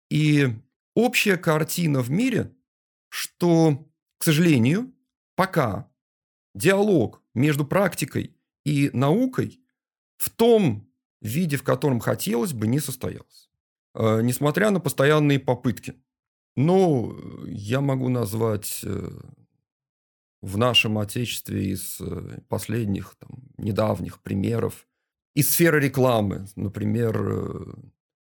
Speaker 2: И общая картина в мире, что, к сожалению, пока диалог между практикой и наукой в том виде, в котором хотелось бы, не состоялся. Э, несмотря на постоянные попытки. Но я могу назвать э, в нашем Отечестве из э, последних, там, недавних примеров из сферы рекламы. Например, э,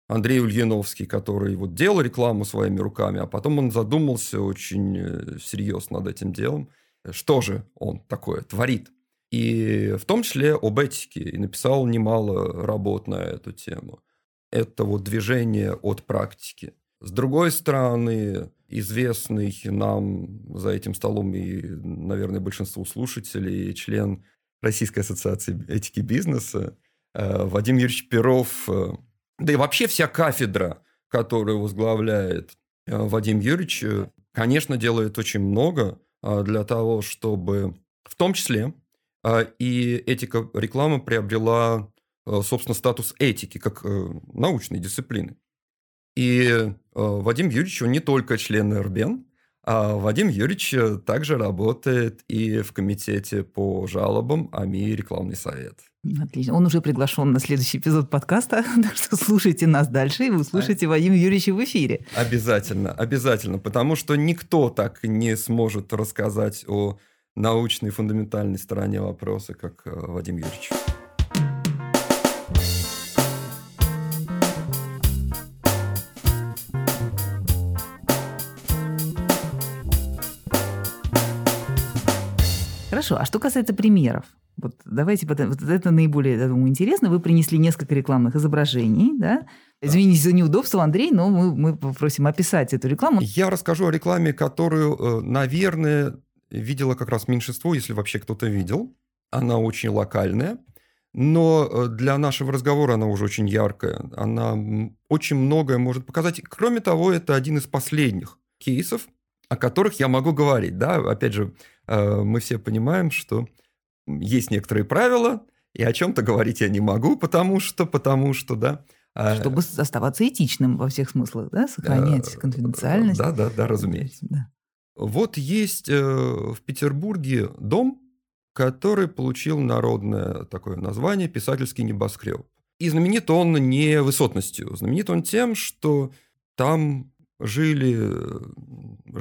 Speaker 2: Андрей Ульяновский, который вот делал рекламу своими руками, а потом он задумался очень э, серьезно над этим делом. Что же он такое творит? И в том числе об этике. И написал немало работ на эту тему. Это вот движение от практики. С другой стороны, известный нам за этим столом и, наверное, большинству слушателей член Российской ассоциации этики бизнеса Вадим Юрьевич Перов, э, да и вообще вся кафедра, которую возглавляет э, Вадим Юрьевич, конечно, делает очень много для того, чтобы в том числе и этика рекламы приобрела, собственно, статус этики, как научной дисциплины. И Вадим Юрьевич, он не только член РБН, а Вадим Юрьевич также работает и в комитете по жалобам АМИ «Рекламный совет».
Speaker 1: Отлично. Он уже приглашен на следующий эпизод подкаста, так что слушайте нас дальше, и вы слушаете а... Вадима Юрьевича в эфире.
Speaker 2: Обязательно, обязательно, потому что никто так не сможет рассказать о научной фундаментальной стороне вопроса, как э, Вадим Юрьевич.
Speaker 1: Хорошо, а что касается примеров? Вот давайте, вот это наиболее, я думаю, интересно. Вы принесли несколько рекламных изображений, да? Извините за неудобство, Андрей, но мы, мы попросим описать эту рекламу.
Speaker 2: Я расскажу о рекламе, которую, э, наверное, видела как раз меньшинство, если вообще кто-то видел. Она очень локальная, но э, для нашего разговора она уже очень яркая. Она очень многое может показать. Кроме того, это один из последних кейсов, о которых я могу говорить. Да? Опять же, мы все понимаем, что есть некоторые правила, и о чем-то говорить я не могу, потому что, потому что, да.
Speaker 1: А, Чтобы оставаться этичным во всех смыслах, да, сохранять э, конфиденциальность.
Speaker 2: Да, да, да, разумеется. Да. Вот есть э, в Петербурге дом, который получил народное такое название «Писательский небоскреб». И знаменит он не высотностью, знаменит он тем, что там жили, э,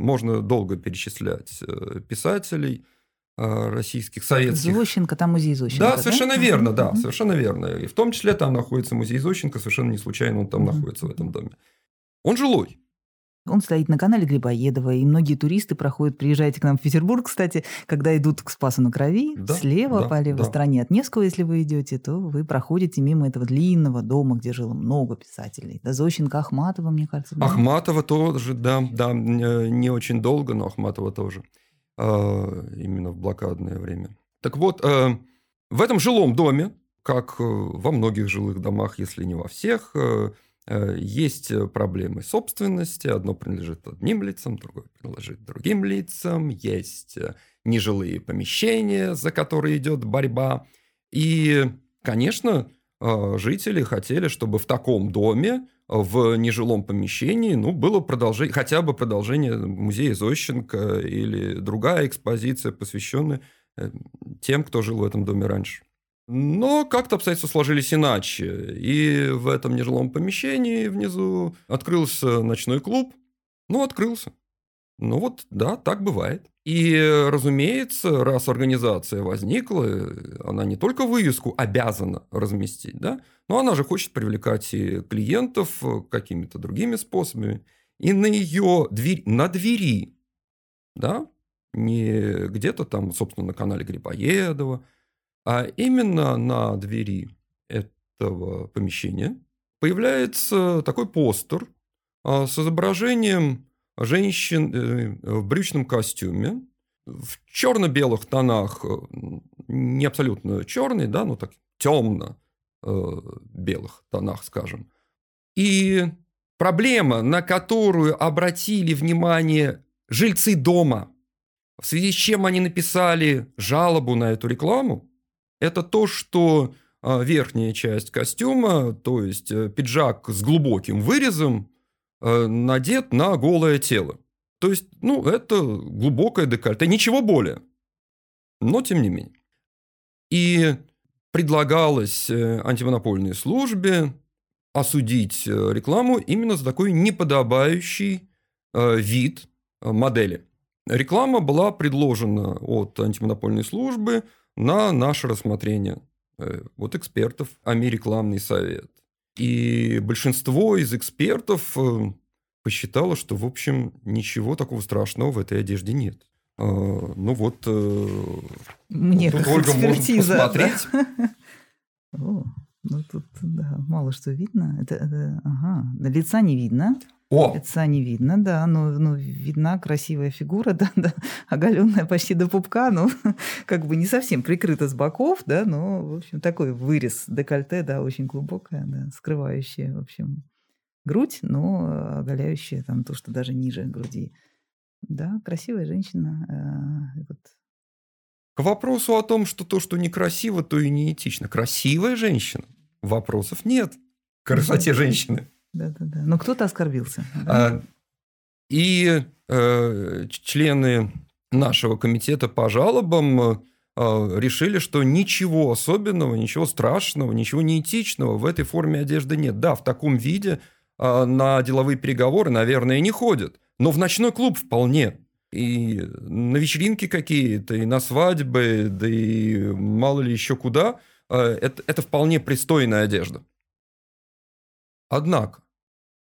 Speaker 2: можно долго перечислять писателей – Э, российских, советских.
Speaker 1: Зощенко, там музей Зощенко.
Speaker 2: Да, совершенно да? верно, да, совершенно верно. И в том числе там находится музей Зощенко, совершенно не случайно он там находится в этом доме. Он жилой.
Speaker 1: Он стоит на канале Грибоедова, и многие туристы проходят, приезжайте к нам в Петербург, кстати, когда идут к Спасу на Крови, да, слева, да, по левой да. стороне от Невского, если вы идете, то вы проходите мимо этого длинного дома, где жило много писателей. Да, Зощенко, Ахматова, мне кажется.
Speaker 2: Да? Ахматова тоже, да, да, не очень долго, но Ахматова тоже. А, именно в блокадное время. Так вот, э, в этом жилом доме как во многих жилых домах, если не во всех, есть проблемы собственности. Одно принадлежит одним лицам, другое принадлежит другим лицам. Есть нежилые помещения, за которые идет борьба. И, конечно, жители хотели, чтобы в таком доме в нежилом помещении, ну, было продолжение, хотя бы продолжение музея Зощенко или другая экспозиция, посвященная э, тем, кто жил в этом доме раньше. Но как-то обстоятельства сложились иначе. И в этом нежилом помещении внизу открылся ночной клуб. Ну, открылся. Ну вот, да, так бывает. И, разумеется, раз организация возникла, она не только вывеску обязана разместить, да, но она же хочет привлекать и клиентов какими-то другими способами. И на ее дверь, на двери, да, не где-то там, собственно, на канале Грибоедова, а именно на двери этого помещения появляется такой постер а, с изображением женщин э, в брючном костюме, в черно-белых тонах, э, не абсолютно черный, да, ну так темно э, тонах, скажем. И проблема, на которую обратили внимание жильцы дома, в связи с чем они написали жалобу на эту рекламу, это то, что верхняя часть костюма, то есть пиджак с глубоким вырезом, Э, надет на голое тело. То есть, ну, это глубокое декольте, ничего более. Но тем не менее. И предлагалось э, антимонопольной службе осудить э, рекламу именно за такой неподобающий вид модели. Реклама была предложена от антимонопольной службы на наше рассмотрение. Вот экспертов, АМИ рекламный совет. И большинство из экспертов э, посчитало, что, в общем, ничего такого страшного в этой одежде нет. А, ну вот, э,
Speaker 1: Мне
Speaker 2: тут
Speaker 1: как
Speaker 2: Ольга может посмотреть.
Speaker 1: да. О, ну тут, да, мало что видно. Это, это, ага, лица не видно.
Speaker 2: О,
Speaker 1: Лица не видно, да, но, но видна красивая фигура, да, да, оголенная почти до пупка, ну, как бы не совсем прикрыта с боков, да, но, в общем, такой вырез декольте, да, очень глубокая, да, скрывающая, в общем, грудь, но оголяющая там то, что даже ниже груди. Да, красивая женщина. э, вот.
Speaker 2: к вопросу о том, что то, что некрасиво, то и неэтично. Красивая женщина. Вопросов нет. К красоте женщины.
Speaker 1: Да, да, да. Но кто-то оскорбился. да?
Speaker 2: А, И э, члены нашего комитета по жалобам э, решили, что ничего особенного, ничего страшного, ничего неэтичного в этой форме одежды нет. Да, в таком виде э, на деловые переговоры, наверное, не ходят, но в ночной клуб вполне. И на вечеринки какие-то, и на свадьбы, да и мало ли еще куда, э, это, это вполне пристойная одежда. Однако,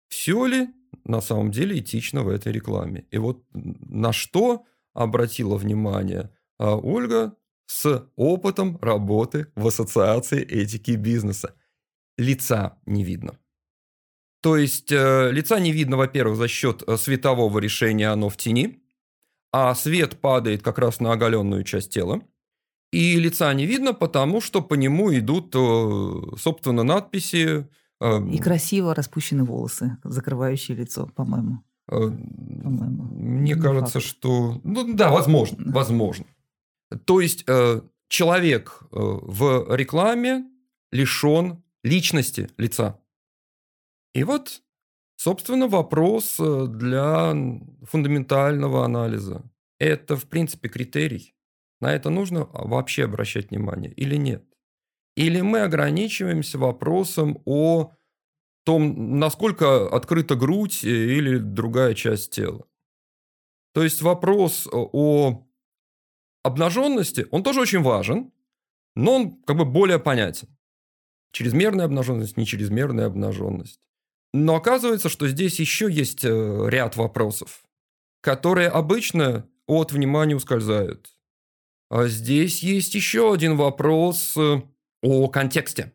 Speaker 2: все ли на самом деле этично в этой рекламе? И вот на что обратила внимание а, Ольга с опытом работы в ассоциации этики бизнеса. Лица не видно. То есть э, лица не видно, во-первых, за счет э, светового решения, оно в тени, а свет падает как раз на оголенную часть тела. И лица не видно, потому что по нему идут, э, собственно, надписи. Э,
Speaker 1: И красиво распущены волосы, закрывающие лицо, по-моему.
Speaker 2: Э,
Speaker 1: По-моему.
Speaker 2: Мне
Speaker 1: Не
Speaker 2: кажется,
Speaker 1: факт.
Speaker 2: что... Ну да, возможно, возможно. То есть э, человек э, в рекламе лишен личности лица. И вот, собственно, вопрос э, для фундаментального анализа. Это, в принципе, критерий. На это нужно вообще обращать внимание или нет? Или мы ограничиваемся вопросом о том, насколько открыта грудь э, или другая часть тела. То есть вопрос о обнаженности, он тоже очень важен, но он как бы более понятен. Чрезмерная обнаженность, не чрезмерная обнаженность. Но оказывается, что здесь еще есть э, ряд вопросов, которые обычно от внимания ускользают. А здесь есть еще один вопрос э, о контексте.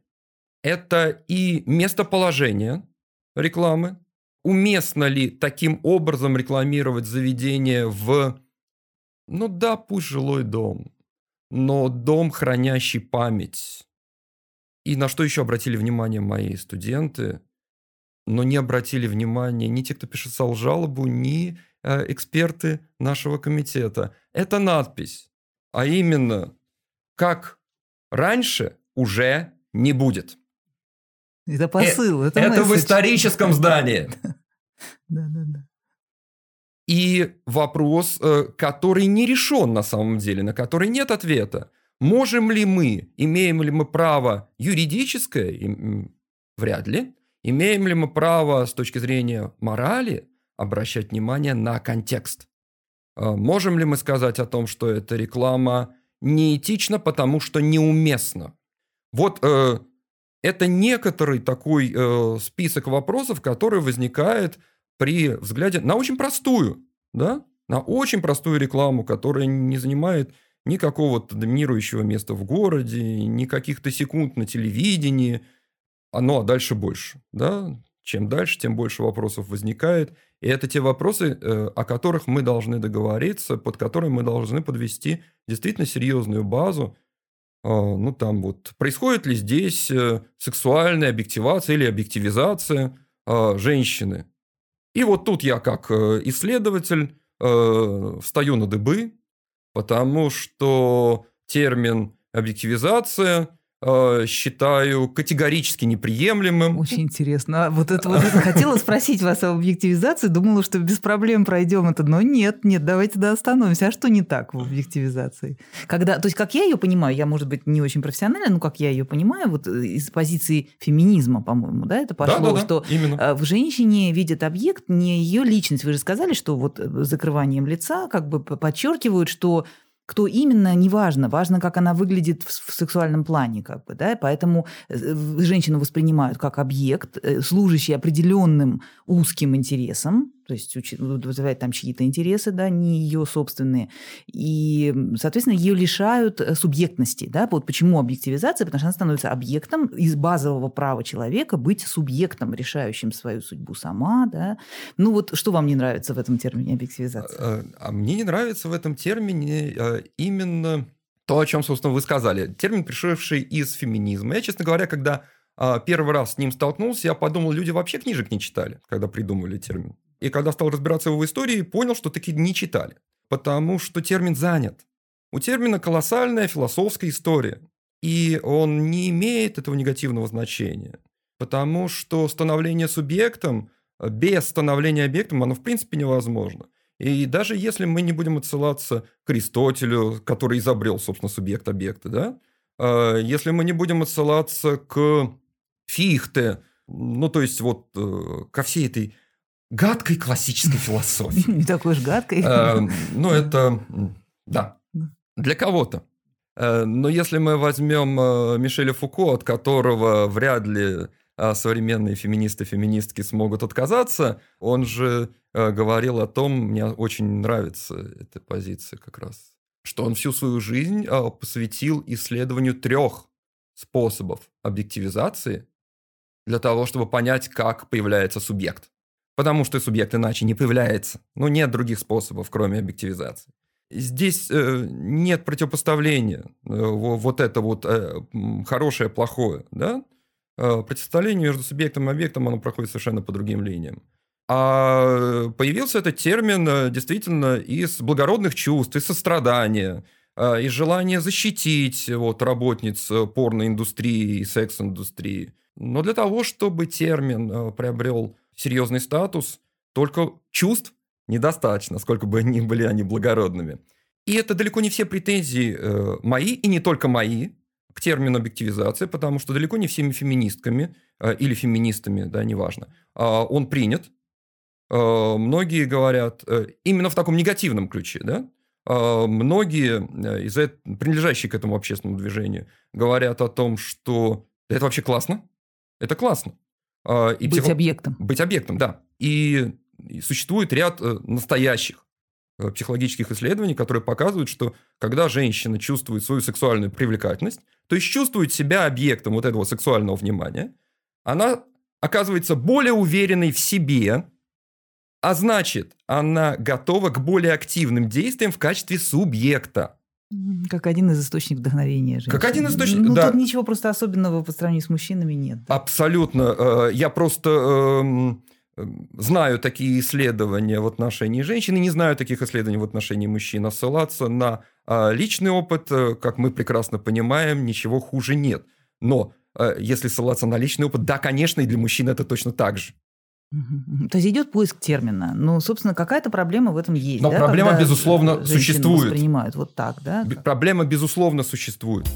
Speaker 2: Это и местоположение рекламы. Уместно ли таким образом рекламировать заведение в, ну да, пусть жилой дом, но дом, хранящий память. И на что еще обратили внимание мои студенты, но не обратили внимания ни те, кто писал жалобу, ни э, эксперты нашего комитета. Это надпись, а именно, как раньше уже не будет.
Speaker 1: Это посыл,
Speaker 2: это, это в историческом здании.
Speaker 1: Да, да, да.
Speaker 2: И вопрос, э, который не решен на самом деле, на который нет ответа. Можем ли мы, имеем ли мы право юридическое, вряд ли, имеем ли мы право с точки зрения морали обращать внимание на контекст? Э, можем ли мы сказать о том, что эта реклама неэтична, потому что неуместна? Вот э, это некоторый такой э, список вопросов, который возникает при взгляде на очень простую, да, на очень простую рекламу, которая не занимает никакого доминирующего места в городе, ни каких-то секунд на телевидении, а, ну а дальше больше, да, чем дальше, тем больше вопросов возникает. И это те вопросы, э, о которых мы должны договориться, под которые мы должны подвести действительно серьезную базу. А, ну, там вот, происходит ли здесь э, сексуальная объективация или объективизация а, женщины? И вот тут я как э, исследователь э, встаю на дыбы, потому что термин объективизация считаю категорически неприемлемым.
Speaker 1: Очень интересно. А вот это вот хотела спросить вас об объективизации, думала, что без проблем пройдем это, но нет, нет, давайте тогда остановимся. А что не так в объективизации? Когда, то есть, как я ее понимаю, я, может быть, не очень профессионально, но как я ее понимаю, вот э, из позиции феминизма, по-моему, да, это пошло,
Speaker 2: да, да, да,
Speaker 1: что
Speaker 2: именно.
Speaker 1: Э, в женщине видят объект не ее личность. Вы же сказали, что вот закрыванием лица как бы подчеркивают, что кто именно, неважно. Важно, как она выглядит в, в сексуальном плане. Как бы, да? Поэтому э, женщину воспринимают как объект, э, служащий определенным узким интересам, то есть вызывает там чьи-то интересы, да, не ее собственные. И, соответственно, ее лишают э, субъектности. Да? Вот почему объективизация? Потому что она становится объектом из базового права человека быть субъектом, решающим свою судьбу сама. Да? Ну вот что вам не нравится в этом термине объективизация?
Speaker 2: А, а мне не нравится в этом термине а, именно то, о чем, собственно, вы сказали. Термин, пришедший из феминизма. Я, честно говоря, когда а, первый раз с ним столкнулся, я подумал, люди вообще книжек не читали, когда придумали термин. И когда стал разбираться в его истории, понял, что таки не читали. Потому что термин занят. У термина колоссальная философская история. И он не имеет этого негативного значения. Потому что становление субъектом без становления объектом, оно в принципе невозможно. И даже если мы не будем отсылаться к Аристотелю, который изобрел, собственно, субъект объекта, да, а, если мы не будем отсылаться к Фихте, ну, то есть вот э, ко всей этой гадкой классической философии.
Speaker 1: Не такой уж гадкой.
Speaker 2: Э, ну, это, да, для кого-то. Э, но если мы возьмем э, Мишеля Фуко, от которого вряд ли современные феминисты, феминистки смогут отказаться, он же говорил о том, мне очень нравится эта позиция как раз, что он всю свою жизнь посвятил исследованию трех способов объективизации для того, чтобы понять, как появляется субъект. Потому что субъект иначе не появляется. Ну, нет других способов, кроме объективизации. Здесь э, нет противопоставления. Э, вот это вот э, хорошее, плохое. Да? Э, противопоставление между субъектом и объектом, оно проходит совершенно по другим линиям. А появился этот термин э, действительно из благородных чувств, из сострадания, э, из желания защитить вот, работниц э, порноиндустрии и секс-индустрии. Но для того, чтобы термин приобрел серьезный статус, только чувств недостаточно, сколько бы ни были они благородными. И это далеко не все претензии э, мои, и не только мои, к термину объективизация, потому что далеко не всеми феминистками э, или феминистами, да, неважно, э, он принят. Э, многие говорят э, именно в таком негативном ключе, да, э, многие э, из принадлежащие к этому общественному движению говорят о том, что это вообще классно, это классно.
Speaker 1: А, и быть психо... объектом.
Speaker 2: Быть объектом, да. И, существует ряд э, настоящих э, психологических исследований, которые показывают, что когда женщина чувствует свою сексуальную привлекательность, то есть чувствует себя объектом вот этого сексуального внимания, она оказывается более уверенной в себе, а значит, она готова к более активным действиям в качестве субъекта.
Speaker 1: Как один из источников вдохновения. Женщин.
Speaker 2: Как один из источников,
Speaker 1: ну,
Speaker 2: да.
Speaker 1: тут ничего просто особенного по сравнению с мужчинами нет.
Speaker 2: Абсолютно. Э, я просто эм, знаю такие исследования в отношении женщин и не знаю таких исследований в отношении мужчин. А ссылаться на а, личный опыт, э, как мы прекрасно понимаем, ничего хуже нет. Но э, если ссылаться на личный опыт, да, конечно, и для мужчин это точно так же.
Speaker 1: То есть идет поиск термина. Ну, собственно, какая-то проблема в этом есть.
Speaker 2: Но
Speaker 1: да,
Speaker 2: проблема,
Speaker 1: когда
Speaker 2: безусловно, существует.
Speaker 1: Воспринимают вот так, да?
Speaker 2: Проблема, безусловно, существует.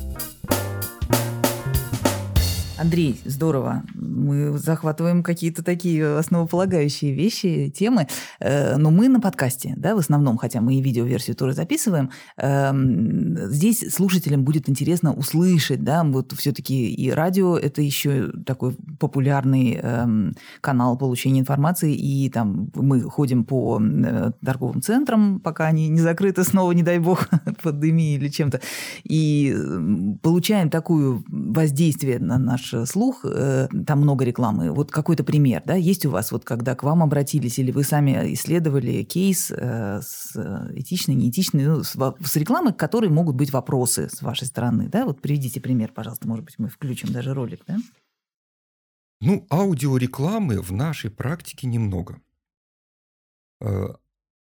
Speaker 1: Андрей, здорово. Мы захватываем какие-то такие основополагающие вещи, темы. Э, но мы на подкасте, да, в основном, хотя мы и видеоверсию тоже записываем. Эм, здесь слушателям будет интересно услышать, да, вот все-таки и радио – это еще такой популярный эм, канал получения информации, и там мы ходим по э, торговым центрам, пока они не закрыты снова, не дай бог, пандемии или чем-то, и получаем такое воздействие на наш слух, э, там много рекламы. Вот какой-то пример, да, есть у вас, вот когда к вам обратились, или вы сами исследовали кейс э, с этичной, неэтичной, ну, с, с рекламой, к которой могут быть вопросы с вашей стороны, да? Вот приведите пример, пожалуйста, может быть, мы включим даже ролик, да?
Speaker 2: Ну, аудиорекламы в нашей практике немного.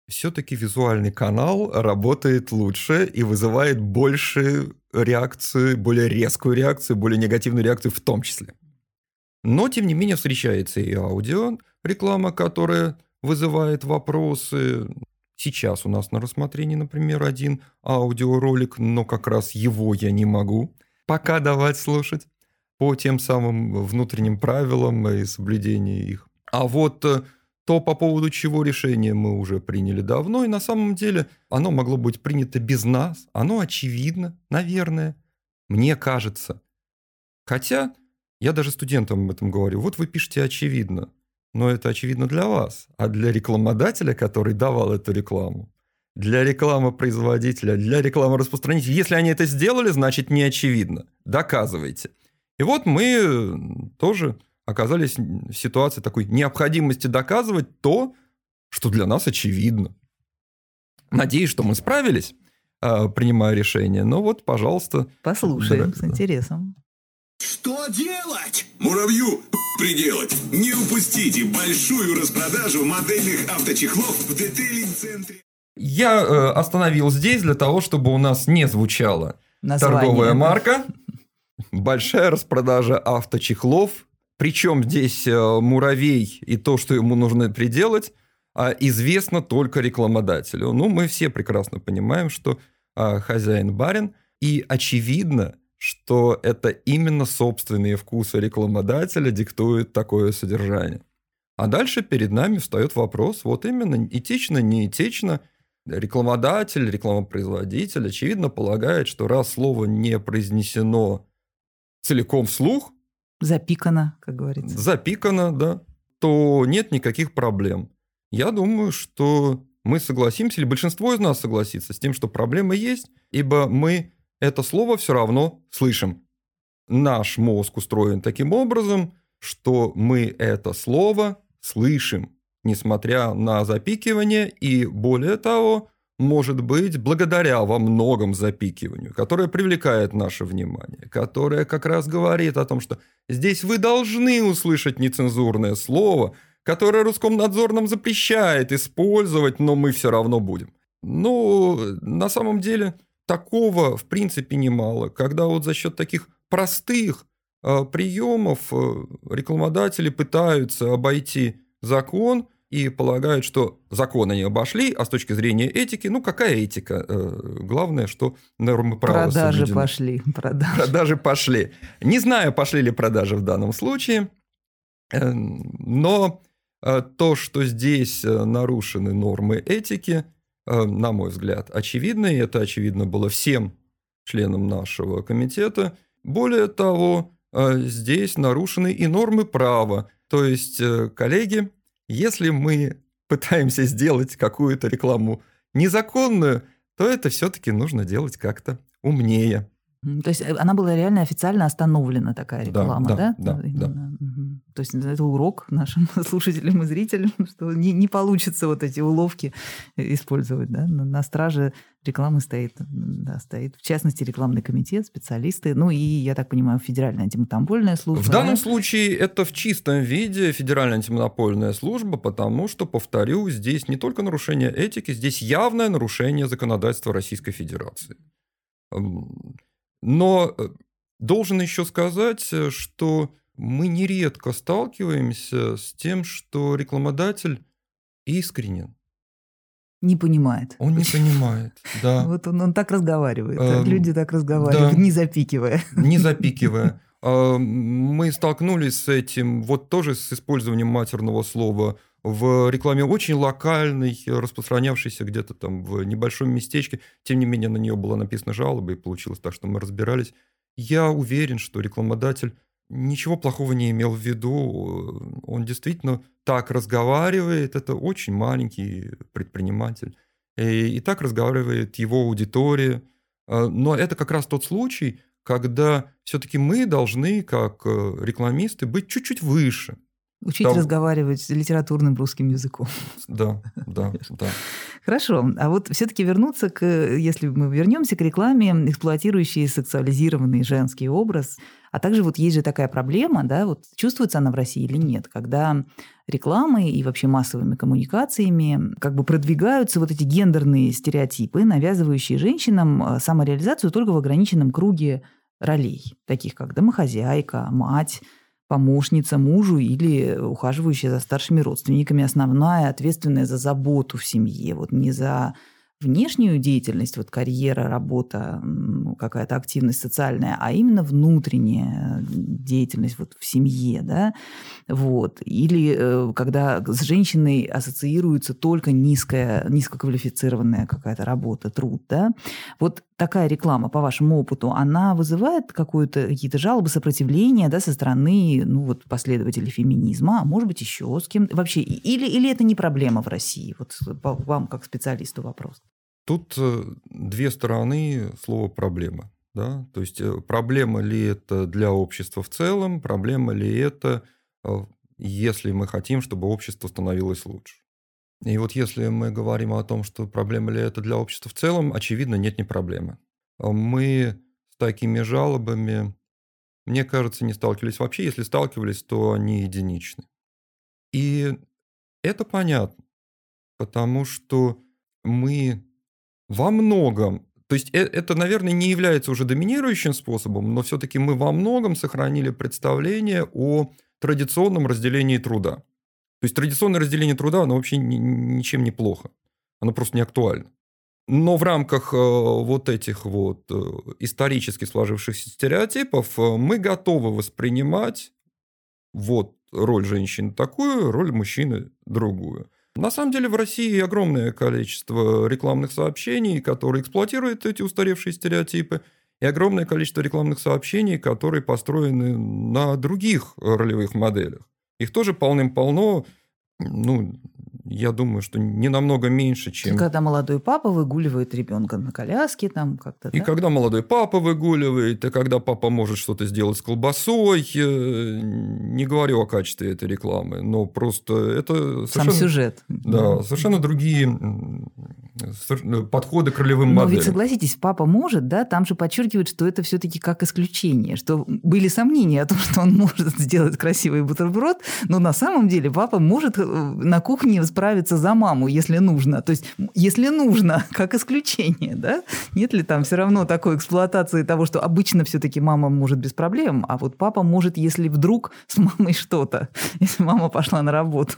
Speaker 2: Все-таки визуальный канал работает лучше и вызывает больше реакцию, более резкую реакцию, более негативную реакцию в том числе. Но, тем не менее, встречается и аудио реклама, которая вызывает вопросы. Сейчас у нас на рассмотрении, например, один аудиоролик, но как раз его я не могу пока давать слушать по тем самым внутренним правилам и соблюдению их. А вот э, то, по поводу чего решение мы уже приняли давно, и на самом деле оно могло быть принято без нас, оно очевидно, наверное, мне кажется. Хотя я даже студентам об этом говорю, вот вы пишете очевидно, но это очевидно для вас, а для рекламодателя, который давал эту рекламу, для рекламы производителя, для рекламы распространителя, если они это сделали, значит не очевидно. Доказывайте. И вот мы тоже оказались в ситуации такой необходимости доказывать то, что для нас очевидно. Надеюсь, что мы справились, а, принимая решение. Но вот, пожалуйста.
Speaker 1: Послушаем да, с интересом.
Speaker 3: Что делать? Муравью приделать. Не упустите большую распродажу модельных авточехлов в детейлинг-центре.
Speaker 2: Я э, остановил здесь для того, чтобы у нас не звучала Название. торговая марка. Большая распродажа авточехлов причем здесь э, муравей и то, что ему нужно приделать, а, известно только рекламодателю. Ну, мы все прекрасно понимаем, что а, хозяин барин, и очевидно, что это именно собственные вкусы рекламодателя диктуют такое содержание. А дальше перед нами встает вопрос, вот именно этично, неэтично, рекламодатель, рекламопроизводитель, очевидно, полагает, что раз слово не произнесено целиком вслух,
Speaker 1: Запикано, как говорится.
Speaker 2: Запикано, да. То нет никаких проблем. Я думаю, что мы согласимся, или большинство из нас согласится с тем, что проблема есть, ибо мы это слово все равно слышим. Наш мозг устроен таким образом, что мы это слово слышим, несмотря на запикивание, и более того, может быть, благодаря во многом запикиванию, которое привлекает наше внимание, которое как раз говорит о том, что здесь вы должны услышать нецензурное слово, которое Роскомнадзор запрещает использовать, но мы все равно будем. Ну, на самом деле, такого в принципе немало, когда вот за счет таких простых э, приемов э, рекламодатели пытаются обойти закон – и полагают, что закон они обошли, а с точки зрения этики, ну какая этика? Э, главное, что нормы права
Speaker 1: Продажи
Speaker 2: соблюдены.
Speaker 1: пошли.
Speaker 2: Продажи. продажи пошли. Не знаю, пошли ли продажи в данном случае, э, но э, то, что здесь нарушены нормы этики, на мой взгляд, очевидно, и это очевидно было всем членам нашего комитета. Более того, здесь нарушены и нормы права. То есть, коллеги, если мы пытаемся сделать какую-то рекламу незаконную, то это все-таки нужно делать как-то умнее.
Speaker 1: То есть э, она была реально официально остановлена, такая реклама, да?
Speaker 2: Да, да, да.
Speaker 1: Угу. То есть это урок нашим слушателям и зрителям, что не, не получится вот эти уловки использовать. Да? На, страже рекламы стоит, да, стоит, в частности, рекламный комитет, специалисты, ну и, я так понимаю, Федеральная антимонопольная служба.
Speaker 2: В данном да? случае это в чистом виде Федеральная антимонопольная служба, потому что, повторю, здесь не только нарушение этики, здесь явное нарушение законодательства Российской Федерации. Но э, должен еще сказать, э, что мы нередко сталкиваемся с тем, что рекламодатель искренен.
Speaker 1: Не понимает.
Speaker 2: Он не понимает, да.
Speaker 1: Вот он, он так разговаривает, эм, люди так разговаривают, да, не запикивая.
Speaker 2: Не запикивая. А, мы столкнулись с этим, вот тоже с использованием матерного слова в рекламе очень локальной, распространявшейся где-то там в небольшом местечке. Тем не менее, на нее была написана жалоба, и получилось так, что мы разбирались. Я уверен, что рекламодатель ничего плохого не имел в виду. Он действительно так разговаривает. Это очень маленький предприниматель. И, и так разговаривает его аудитория. А, но это как раз тот случай, когда все-таки мы должны, как э, рекламисты, быть чуть-чуть выше –
Speaker 1: Учить Там... разговаривать литературным русским языком.
Speaker 2: Да, да, да.
Speaker 1: Хорошо. А вот все-таки вернуться к, если мы вернемся к рекламе, эксплуатирующей сексуализированный женский образ, а также вот есть же такая проблема, да, вот чувствуется она в России или нет, когда рекламой и вообще массовыми коммуникациями как бы продвигаются вот эти гендерные стереотипы, навязывающие женщинам э, самореализацию только в ограниченном круге ролей, таких как домохозяйка, мать, помощница мужу или ухаживающая за старшими родственниками, основная, ответственная за заботу в семье, вот не за внешнюю деятельность, вот карьера, работа, какая-то активность социальная, а именно внутренняя деятельность вот в семье, да, вот. Или э, когда с женщиной ассоциируется только низкая, низкоквалифицированная какая-то работа, труд, да. Вот такая реклама, по вашему опыту, она вызывает какое-то, какие-то жалобы, сопротивления, да, со стороны, ну, вот, последователей феминизма, а может быть, еще с кем-то вообще, или, или это не проблема в России? Вот вам, как специалисту, вопрос.
Speaker 2: Тут э, две стороны слова «проблема». Да? То есть э, проблема ли это для общества в целом, проблема ли это, э, если мы хотим, чтобы общество становилось лучше. И вот если мы говорим о том, что проблема ли это для общества в целом, очевидно, нет, не проблемы. Мы с такими жалобами, мне кажется, не сталкивались вообще. Если сталкивались, то они единичны. И это понятно, потому что мы во многом, то есть э, это, наверное, не является уже доминирующим способом, но все-таки мы во многом сохранили представление о традиционном разделении труда. То есть традиционное разделение труда, оно вообще ничем не плохо. Оно просто не актуально. Но в рамках э, вот этих вот э, исторически сложившихся стереотипов мы готовы воспринимать вот роль женщины такую, роль мужчины другую. На самом деле в России огромное количество рекламных сообщений, которые эксплуатируют эти устаревшие стереотипы, и огромное количество рекламных сообщений, которые построены на других ролевых моделях. Их тоже полным-полно, ну, я думаю, что не намного меньше, чем...
Speaker 1: Когда молодой папа выгуливает ребенка на коляске, там как-то.
Speaker 2: И
Speaker 1: да?
Speaker 2: когда молодой папа выгуливает, и когда папа может что-то сделать с колбасой, э, не говорю о качестве этой рекламы, но просто это.
Speaker 1: Сам сюжет.
Speaker 2: Да, совершенно другие Э, подходы к ролевым
Speaker 1: Но
Speaker 2: моделям.
Speaker 1: ведь согласитесь, папа может, да, там же подчеркивает, что это все-таки как исключение, что были сомнения о том, что он может сделать красивый бутерброд, но на самом деле папа может э, на кухне справиться за маму, если нужно. То есть, если нужно, как исключение, да? Нет ли там все равно такой эксплуатации того, что обычно все-таки мама может без проблем, а вот папа может, если вдруг с мамой что-то, если мама пошла на работу.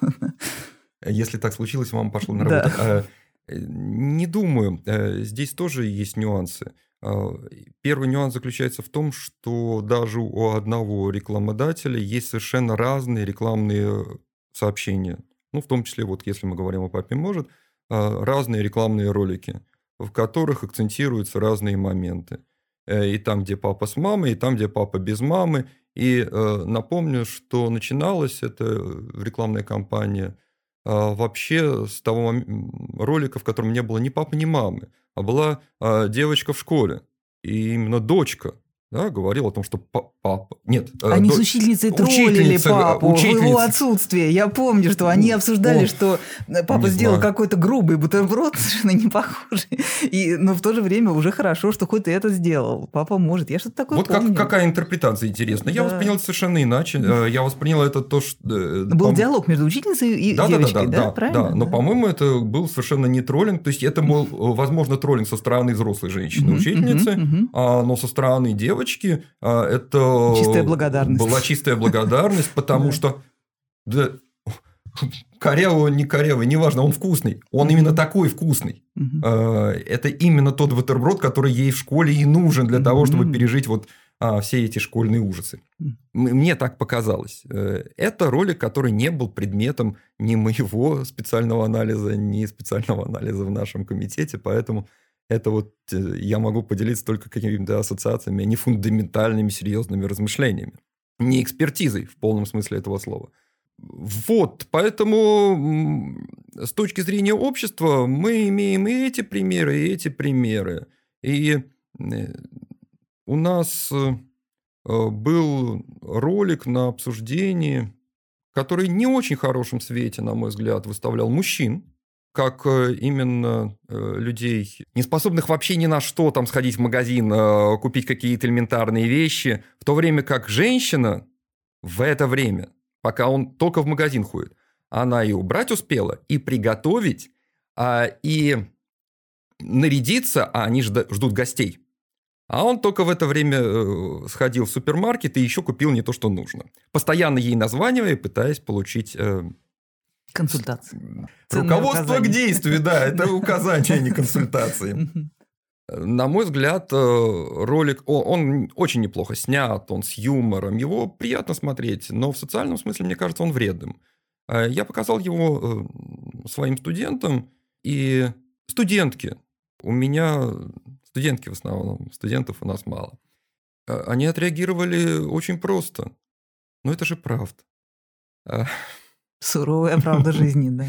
Speaker 2: Если так случилось, мама пошла на работу. Да. Э, не думаю. Э, здесь тоже есть нюансы. А, первый нюанс заключается в том, что даже у одного рекламодателя есть совершенно разные рекламные сообщения. Ну, в том числе, вот если мы говорим о «Папе может», а, разные рекламные ролики, в которых акцентируются разные моменты. Э, и там, где папа с мамой, и там, где папа без мамы. И напомню, что начиналась эта рекламная кампания – а, вообще с того ролика, в котором не было ни папы, ни мамы, а была а, девочка в школе, и именно дочка да, говорил о том, что папа... Нет.
Speaker 1: Э, они до... с учительницей троллили папу учительница... в его отсутствие. Я помню, что они обсуждали, О, что папа сделал какой-то грубый бутерброд, совершенно не похожий. И, но в то же время уже хорошо, что хоть и это сделал. Папа может. Я что-то такое
Speaker 2: Вот
Speaker 1: помню.
Speaker 2: Как, какая интерпретация интересная. Да. Я воспринял это совершенно иначе. Э, я воспринял это то, что...
Speaker 1: Э, был пом... диалог между учительницей и да, девочкой, да? да, да, Правильно?
Speaker 2: Да, но, да. по-моему, это был совершенно не троллинг. То есть, это, был, возможно, троллинг со стороны взрослой женщины-учительницы, а, но со стороны девочки а, это...
Speaker 1: Чистая благодарность.
Speaker 2: Была чистая благодарность, потому что... Да, корявый не корявый, неважно, он вкусный. Он именно такой вкусный. А, это именно тот бутерброд, который ей в школе и нужен для того, чтобы пережить вот а, все эти школьные ужасы. Мне так показалось. Э, это ролик, который не был предметом ни моего специального анализа, ни специального анализа в нашем комитете, поэтому это вот э, я могу поделиться только какими-то ассоциациями, а не фундаментальными серьезными размышлениями. Не экспертизой в полном смысле этого слова. Вот, поэтому с точки зрения общества мы имеем и эти примеры, и эти примеры. И э, у нас э, был ролик на обсуждении, который не очень хорошем свете, на мой взгляд, выставлял мужчин, как э, именно э, людей, не способных вообще ни на что там сходить в магазин, э, купить какие-то элементарные вещи, в то время как женщина в это время, пока он только в магазин ходит, она и убрать успела, и приготовить, а, и нарядиться, а они ждут гостей. А он только в это время сходил в супермаркет и еще купил не то, что нужно. Постоянно ей названивая, пытаясь получить
Speaker 1: Консультации.
Speaker 2: Руководство к действию, да, это указание, а не консультации. На мой взгляд, э, ролик, он очень неплохо снят, он с юмором, его приятно смотреть, но в социальном смысле, мне кажется, он вредным. Э, я показал его э, своим студентам и студентки. У меня студентки в основном, студентов у нас мало. Они отреагировали очень просто. Но это же правда.
Speaker 1: Суровая правда жизни, да.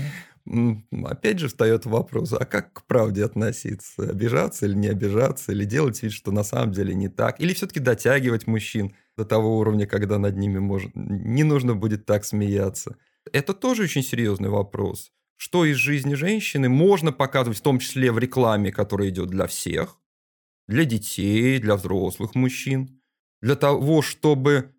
Speaker 2: Опять же встает вопрос, а как к правде относиться? Обижаться или не обижаться? Или делать вид, что на самом деле не так? Или все-таки дотягивать мужчин до того уровня, когда над ними может... не нужно будет так смеяться? Это тоже очень серьезный вопрос. Что из жизни женщины можно показывать, в том числе в рекламе, которая идет для всех, для детей, для взрослых мужчин, для того, чтобы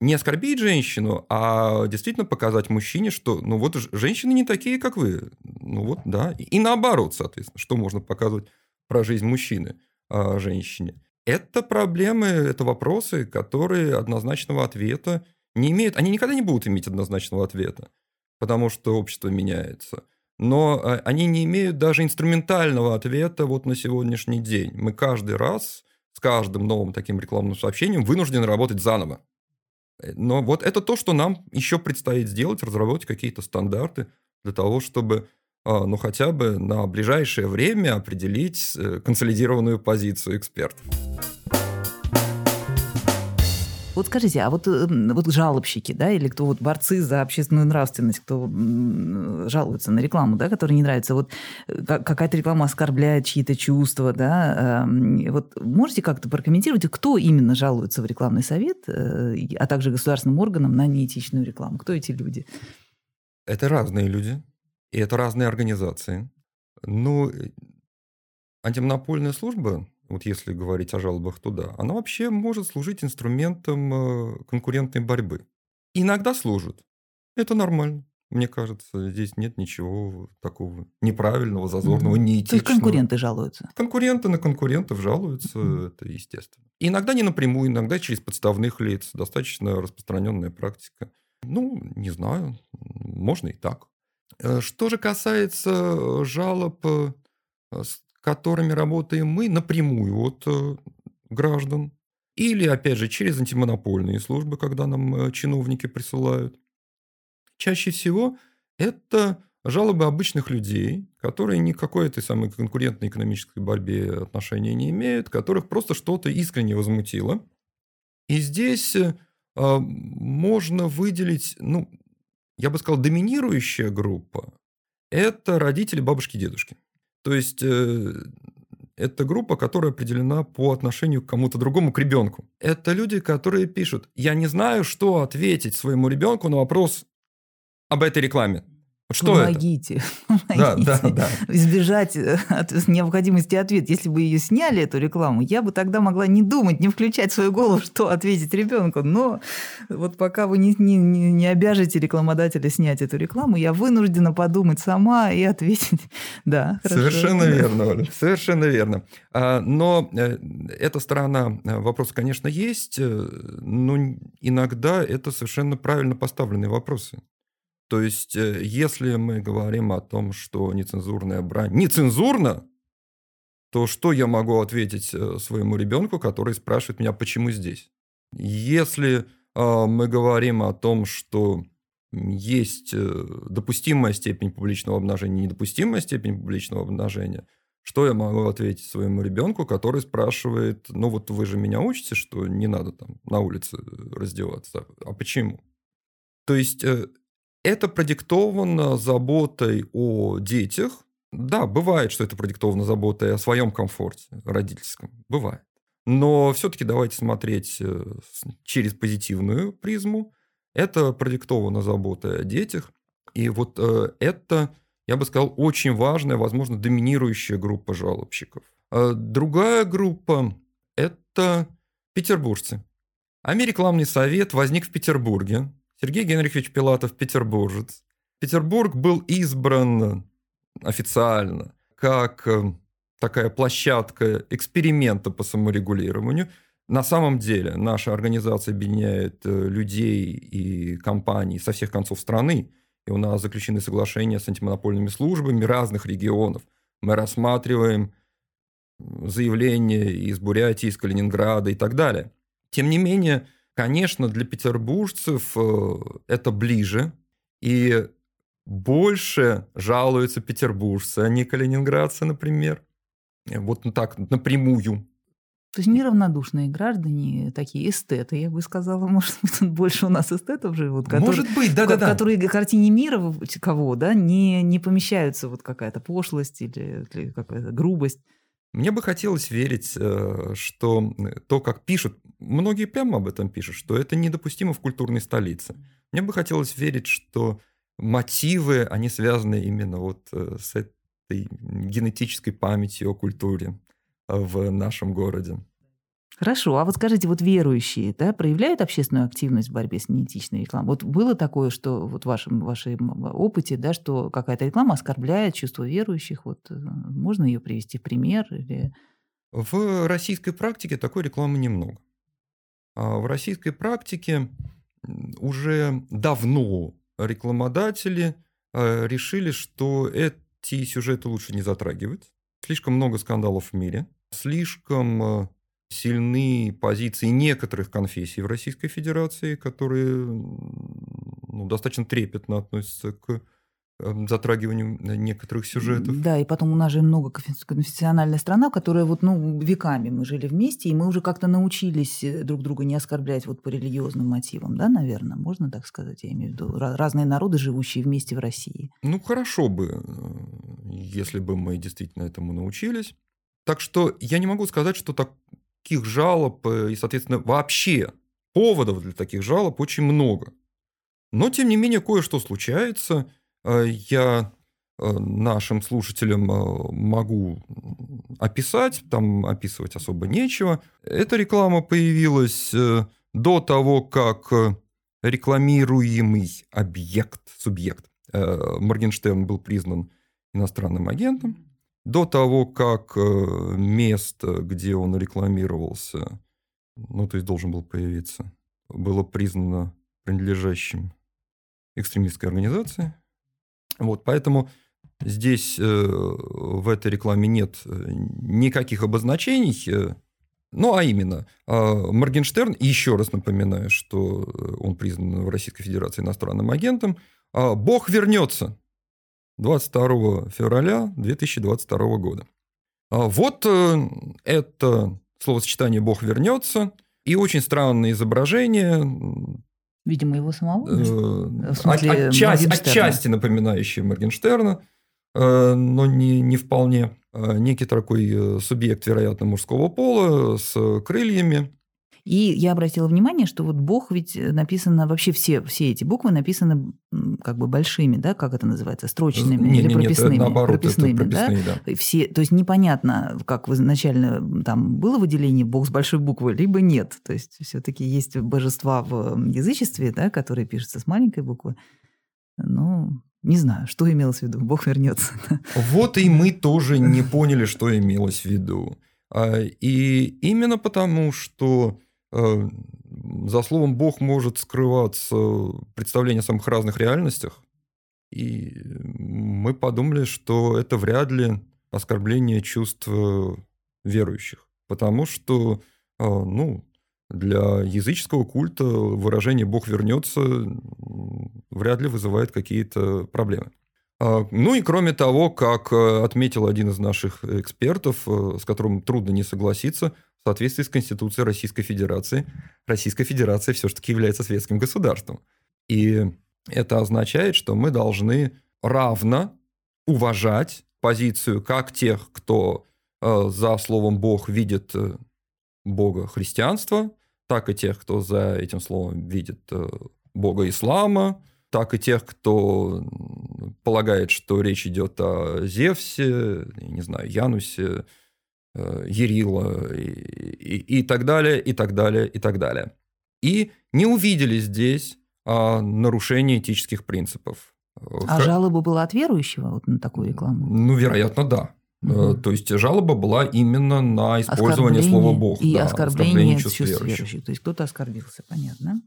Speaker 2: не оскорбить женщину, а действительно показать мужчине, что, ну вот, женщины не такие, как вы. Ну вот, да. И наоборот, соответственно, что можно показывать про жизнь мужчины а, женщине. Это проблемы, это вопросы, которые однозначного ответа не имеют. Они никогда не будут иметь однозначного ответа, потому что общество меняется. Но а, они не имеют даже инструментального ответа вот на сегодняшний день. Мы каждый раз с каждым новым таким рекламным сообщением вынуждены работать заново. Но вот это то, что нам еще предстоит сделать, разработать какие-то стандарты для того, чтобы а, ну, хотя бы на ближайшее время определить э, консолидированную позицию экспертов.
Speaker 1: Вот скажите, а вот, эм, вот жалобщики, да, или кто вот борцы за общественную нравственность, кто жалуется на рекламу, да, которая не нравится, вот э, какая-то реклама оскорбляет чьи-то чувства, да, эм, вот можете как-то прокомментировать, кто именно жалуется в рекламный совет, э, а также государственным органам на неэтичную рекламу? Кто эти люди?
Speaker 2: Это разные люди, и это разные организации. Ну, э, антимонопольная служба вот если говорить о жалобах туда, она вообще может служить инструментом э, конкурентной борьбы. Иногда служит. Это нормально. Мне кажется, здесь нет ничего такого неправильного, зазорного, mm-hmm. неэтичного. То есть
Speaker 1: конкуренты жалуются?
Speaker 2: Конкуренты на конкурентов жалуются, mm-hmm. это естественно. Иногда не напрямую, иногда через подставных лиц. Достаточно распространенная практика. Ну, не знаю, можно и так. Э, что же касается жалоб э, которыми работаем мы напрямую от э, граждан. Или, опять же, через антимонопольные службы, когда нам э, чиновники присылают. Чаще всего это жалобы обычных людей, которые ни к какой этой самой конкурентной экономической борьбе отношения не имеют, которых просто что-то искренне возмутило. И здесь э, можно выделить, ну, я бы сказал, доминирующая группа – это родители, бабушки, дедушки. То есть э, это группа, которая определена по отношению к кому-то другому, к ребенку. Это люди, которые пишут, я не знаю, что ответить своему ребенку на вопрос об этой рекламе. Что
Speaker 1: помогите,
Speaker 2: это? Помогите. Да, да, да.
Speaker 1: Избежать э, от необходимости ответа. Если бы ее сняли, эту рекламу, я бы тогда могла не думать, не включать в свою голову, что ответить ребенку. Но вот пока вы не, не, не обяжете рекламодателя снять эту рекламу, я вынуждена подумать сама и ответить. Да,
Speaker 2: хорошо. Совершенно верно, Оля. Совершенно верно. А, но э, эта сторона э, вопроса, конечно, есть, но иногда это совершенно правильно поставленные вопросы. То есть, э, если мы говорим о том, что нецензурная брань нецензурна, то что я могу ответить э, своему ребенку, который спрашивает меня, почему здесь? Если э, мы говорим о том, что есть допустимая степень публичного обнажения, недопустимая степень публичного обнажения, что я могу ответить своему ребенку, который спрашивает, ну вот вы же меня учите, что не надо там на улице раздеваться, а почему? То есть это продиктовано заботой о детях. Да, бывает, что это продиктовано заботой о своем комфорте родительском. Бывает. Но все-таки давайте смотреть э, через позитивную призму. Это продиктовано заботой о детях. И вот э, это, я бы сказал, очень важная, возможно, доминирующая группа жалобщиков. Э, другая группа – это петербуржцы. Америкламный совет возник в Петербурге Сергей Генрихович Пилатов петербуржец. Петербург был избран официально как э, такая площадка эксперимента по саморегулированию. На самом деле наша организация объединяет э, людей и компаний со всех концов страны. И у нас заключены соглашения с антимонопольными службами разных регионов. Мы рассматриваем заявления из Бурятии, из Калининграда и так далее. Тем не менее, Конечно, для петербуржцев э, это ближе, и больше жалуются петербуржцы, а не калининградцы, например. Вот так, напрямую.
Speaker 1: То есть неравнодушные граждане, такие эстеты, я бы сказала, может быть, больше у нас эстетов живут,
Speaker 2: которые, может быть, да, да, да.
Speaker 1: которые к картине мира кого, да, не, не помещаются вот какая-то пошлость или, или какая-то грубость.
Speaker 2: Мне бы хотелось верить, э, что то, как пишут, многие прямо об этом пишут, что это недопустимо в культурной столице. Мне бы хотелось верить, что мотивы, они связаны именно вот э, с этой генетической памятью о культуре э, в нашем городе.
Speaker 1: Хорошо, а вот скажите, вот верующие да, проявляют общественную активность в борьбе с неэтичной рекламой? Вот было такое, что вот в вашем, вашем опыте, да, что какая-то реклама оскорбляет чувство верующих? Вот э, можно ее привести в пример? Или...
Speaker 2: В российской практике такой рекламы немного. А в российской практике уже давно рекламодатели э, решили, что эти сюжеты лучше не затрагивать. Слишком много скандалов в мире, слишком э, сильны позиции некоторых конфессий в Российской Федерации, которые ну, достаточно трепетно относятся к эм, затрагиванию некоторых сюжетов.
Speaker 1: Да, и потом у нас же много конфессиональная страна, которая вот, ну, веками мы жили вместе, и мы уже как-то научились э, друг друга не оскорблять вот по религиозным мотивам, да, наверное, можно так сказать, я имею в виду, разные народы, живущие вместе в России.
Speaker 2: Ну, хорошо бы, э, если бы мы действительно этому научились. Так что я не могу сказать, что так, таких жалоб э, и, соответственно, вообще поводов для таких жалоб очень много. Но, тем не менее, кое-что случается. Э, я э, нашим слушателям могу описать, там описывать особо нечего. Эта реклама появилась до того, как рекламируемый объект, субъект Моргенштерн был признан иностранным агентом до того, как э, место, где он рекламировался, ну, то есть должен был появиться, было признано принадлежащим экстремистской организации. Вот, поэтому здесь э, в этой рекламе нет э, никаких обозначений, ну, а именно, э, Моргенштерн, еще раз напоминаю, что он признан в Российской Федерации иностранным агентом, э, Бог вернется. 22 февраля 2022 года. А вот э, это словосочетание «Бог вернется» и очень странное изображение.
Speaker 1: Видимо, его самого?
Speaker 2: Э, смысле, отчасти, отчасти напоминающее Моргенштерна, э, но не, не вполне. некий такой субъект, вероятно, мужского пола с крыльями,
Speaker 1: и я обратила внимание, что вот Бог ведь написано, вообще все, все эти буквы написаны как бы большими, да, как это называется, строчными
Speaker 2: не,
Speaker 1: или
Speaker 2: не,
Speaker 1: прописными.
Speaker 2: Нет, наоборот,
Speaker 1: прописными,
Speaker 2: это прописные,
Speaker 1: да? да. Все, то есть непонятно, как изначально там было выделение Бог с большой буквы, либо нет. То есть все-таки есть божества в язычестве, да, которые пишутся с маленькой буквы. Ну, не знаю, что имелось в виду. Бог вернется.
Speaker 2: Вот и мы тоже не поняли, что имелось в виду. А, и именно потому, что Э, за словом «бог» может скрываться представление о самых разных реальностях. И мы подумали, что это вряд ли оскорбление чувств э, верующих. Потому что, э, ну, для языческого культа выражение «Бог вернется» вряд ли вызывает какие-то проблемы. А, ну и кроме того, как отметил один из наших экспертов, с которым трудно не согласиться – соответствии с Конституцией Российской Федерации, Российская Федерация все-таки является светским государством. И это означает, что мы должны равно уважать позицию как тех, кто э, за словом Бог видит э, Бога христианства, так и тех, кто за этим словом видит э, Бога ислама, так и тех, кто полагает, что речь идет о Зевсе, не знаю, Янусе, Ерила и, и, и так далее, и так далее, и так далее. И не увидели здесь а, нарушения этических принципов.
Speaker 1: А Х... жалоба была от верующего вот на такую рекламу?
Speaker 2: Ну, вероятно, да. Угу. То есть жалоба была именно на использование слова Бог.
Speaker 1: И да, оскорбление, оскорбление чувств верующих. верующих. То есть кто-то оскорбился, понятно.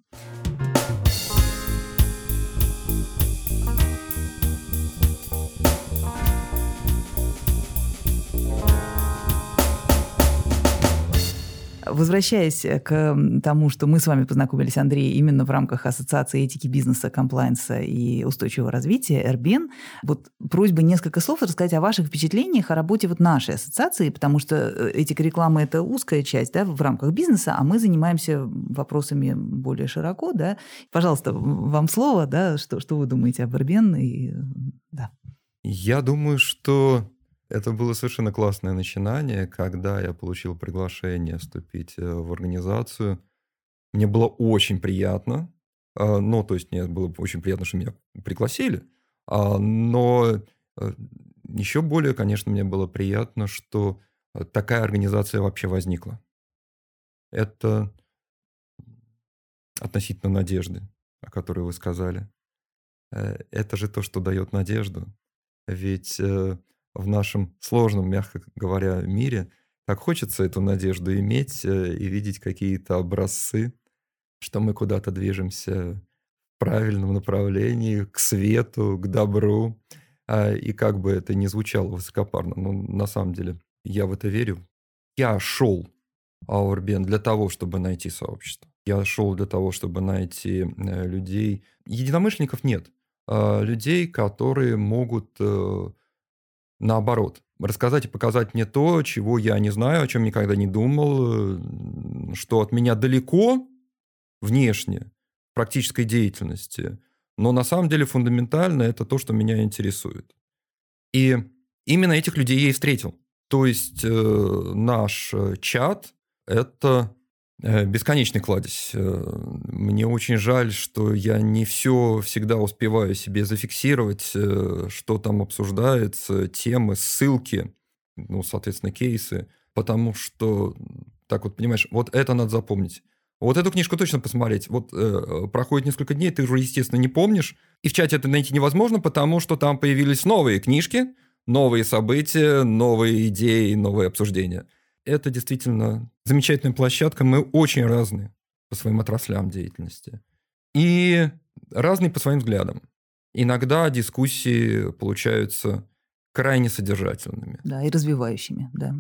Speaker 1: Возвращаясь к тому, что мы с вами познакомились, Андрей, именно в рамках Ассоциации этики бизнеса, комплайнса и устойчивого развития, РБН, вот просьба несколько слов рассказать о ваших впечатлениях о работе вот нашей ассоциации, потому что э, этика рекламы – это узкая часть да, в рамках бизнеса, а мы занимаемся вопросами более широко. Да. Пожалуйста, вам слово, да, что, что вы думаете об РБН? И, да.
Speaker 2: Я думаю, что это было совершенно классное начинание, когда я получил приглашение вступить э, в организацию. Мне было очень приятно. А, ну, то есть мне было очень приятно, что меня пригласили. А, но э, еще более, конечно, мне было приятно, что э, такая организация вообще возникла. Это относительно надежды, о которой вы сказали. Это же то, что дает надежду. Ведь в нашем сложном, мягко говоря, мире, так хочется эту надежду иметь э, и видеть какие-то образцы, что мы куда-то движемся в правильном направлении, к свету, к добру. А, и как бы это ни звучало высокопарно, но на самом деле я в это верю. Я шел Аурбен для того, чтобы найти сообщество. Я шел для того, чтобы найти э, людей. Единомышленников нет. А людей, которые могут э, наоборот, рассказать и показать мне то, чего я не знаю, о чем никогда не думал, э, что от меня далеко внешне, практической деятельности, но на самом деле фундаментально это то, что меня интересует. И именно этих людей я и встретил. То есть э, наш э, чат – это бесконечный кладезь. Э, мне очень жаль, что я не все всегда успеваю себе зафиксировать, э, что там обсуждается, темы, ссылки, ну, соответственно, кейсы, потому что, так вот, понимаешь, вот это надо запомнить. Вот эту книжку точно посмотреть. Вот э, проходит несколько дней, ты уже, естественно, не помнишь. И в чате это найти невозможно, потому что там появились новые книжки, новые события, новые идеи, новые обсуждения это действительно замечательная площадка. Мы очень разные по своим отраслям деятельности. И разные по своим взглядам. Иногда дискуссии получаются крайне содержательными.
Speaker 1: Да, и развивающими, да.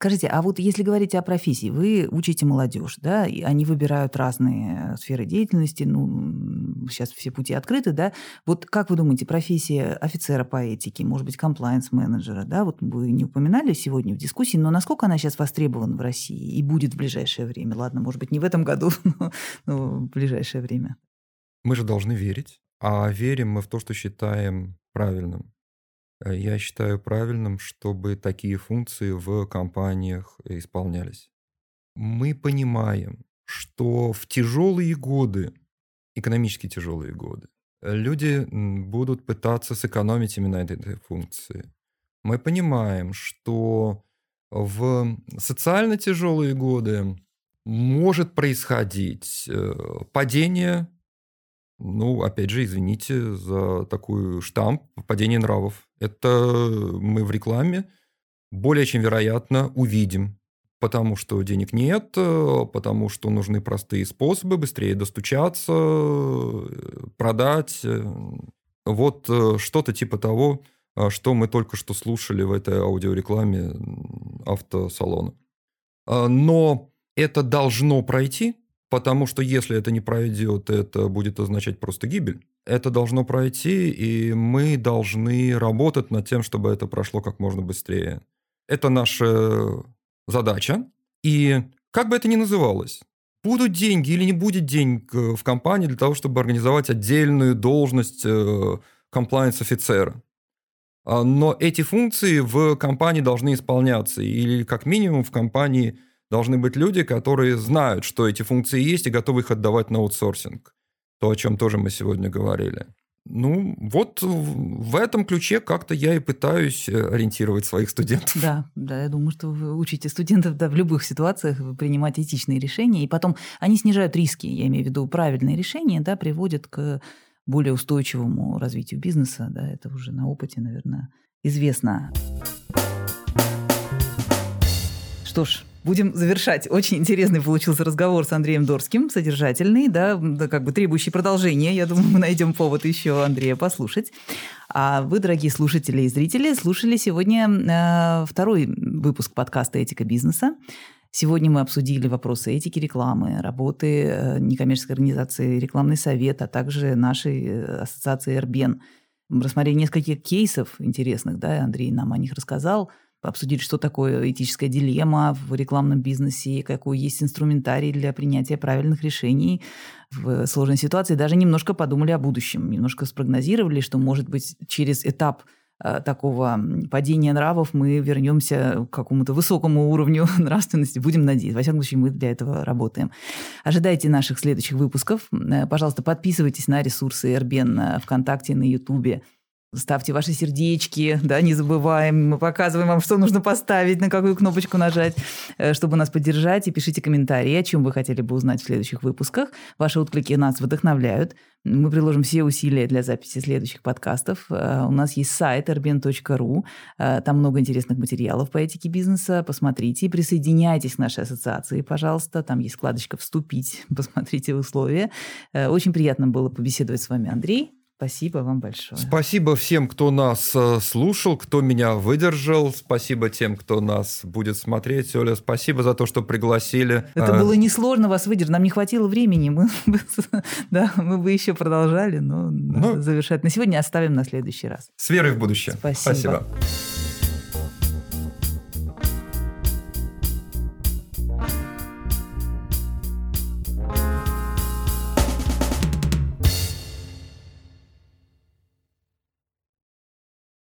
Speaker 1: Скажите, а вот если говорить о профессии, вы учите молодежь, да, и они выбирают разные сферы деятельности, ну, сейчас все пути открыты, да. Вот как вы думаете, профессия офицера по этике, может быть, комплайенс-менеджера, да, вот вы не упоминали сегодня в дискуссии, но насколько она сейчас востребована в России и будет в ближайшее время? Ладно, может быть, не в этом году, но, но в ближайшее время.
Speaker 2: Мы же должны верить, а верим мы в то, что считаем правильным. Я считаю правильным, чтобы такие функции в компаниях исполнялись. Мы понимаем, что в тяжелые годы, экономически тяжелые годы, люди будут пытаться сэкономить именно этой функции. Мы понимаем, что в социально тяжелые годы может происходить э, падение, ну, опять же, извините за такую штамп, падение нравов. Это мы в рекламе более чем вероятно увидим, потому что денег нет, э, потому что нужны простые способы быстрее достучаться, э, продать. Вот что-то типа того, что мы только что слушали в этой аудиорекламе автосалона. Но это должно пройти, потому что если это не пройдет, это будет означать просто гибель. Это должно пройти, и мы должны работать над тем, чтобы это прошло как можно быстрее. Это наша задача. И как бы это ни называлось, будут деньги или не будет денег э, в компании для того, чтобы организовать отдельную должность комплайенс-офицера. Э, а, но эти функции в компании должны исполняться, или как минимум в компании – должны быть люди, которые знают, что эти функции есть и готовы их отдавать на аутсорсинг. То, о чем тоже мы сегодня говорили. Ну, вот в этом ключе как-то я и пытаюсь э, ориентировать своих студентов.
Speaker 1: Да, да, я думаю, что вы учите студентов да, в любых ситуациях принимать этичные решения, и потом они снижают риски, я имею в виду правильные решения, да, приводят к более устойчивому развитию бизнеса, да, это уже на опыте, наверное, известно. Что ж, Будем завершать. Очень интересный получился разговор с Андреем Дорским, содержательный, да, да, как бы требующий продолжения. Я думаю, мы найдем повод еще Андрея послушать. А вы, дорогие слушатели и зрители, слушали сегодня э, второй выпуск подкаста «Этика бизнеса». Сегодня мы обсудили вопросы этики рекламы, работы э, некоммерческой организации «Рекламный совет», а также нашей э, ассоциации «Эрбен». Рассмотрели несколько кейсов интересных, да, Андрей нам о них рассказал – обсудили, что такое этическая дилемма в рекламном бизнесе, какой есть инструментарий для принятия правильных решений в сложной ситуации. Даже немножко подумали о будущем, немножко спрогнозировали, что, может быть, через этап э, такого падения нравов мы вернемся к какому-то высокому уровню нравственности. Будем надеяться. Во всяком случае, мы для этого работаем. Ожидайте наших следующих выпусков. Э, пожалуйста, подписывайтесь на ресурсы Эрбен э, ВКонтакте, на Ютубе. Ставьте ваши сердечки, да, не забываем. Мы показываем вам, что нужно поставить, на какую кнопочку нажать, э, чтобы нас поддержать. И пишите комментарии, о чем вы хотели бы узнать в следующих выпусках. Ваши отклики нас вдохновляют. Мы приложим все усилия для записи следующих подкастов. Э, у нас есть сайт rben.ru. Э, там много интересных материалов по этике бизнеса. Посмотрите, присоединяйтесь к нашей ассоциации, пожалуйста. Там есть вкладочка «Вступить». Посмотрите условия. Очень приятно было побеседовать с вами, Андрей. Спасибо вам большое.
Speaker 2: Спасибо всем, кто нас э, слушал, кто меня выдержал. Спасибо тем, кто нас будет смотреть. Оля, спасибо за то, что пригласили.
Speaker 1: Это было несложно вас выдержать. Нам не хватило времени. Мы, да, мы бы еще продолжали, но ну, завершать. На сегодня оставим на следующий раз.
Speaker 2: С верой в будущее.
Speaker 1: Спасибо. спасибо.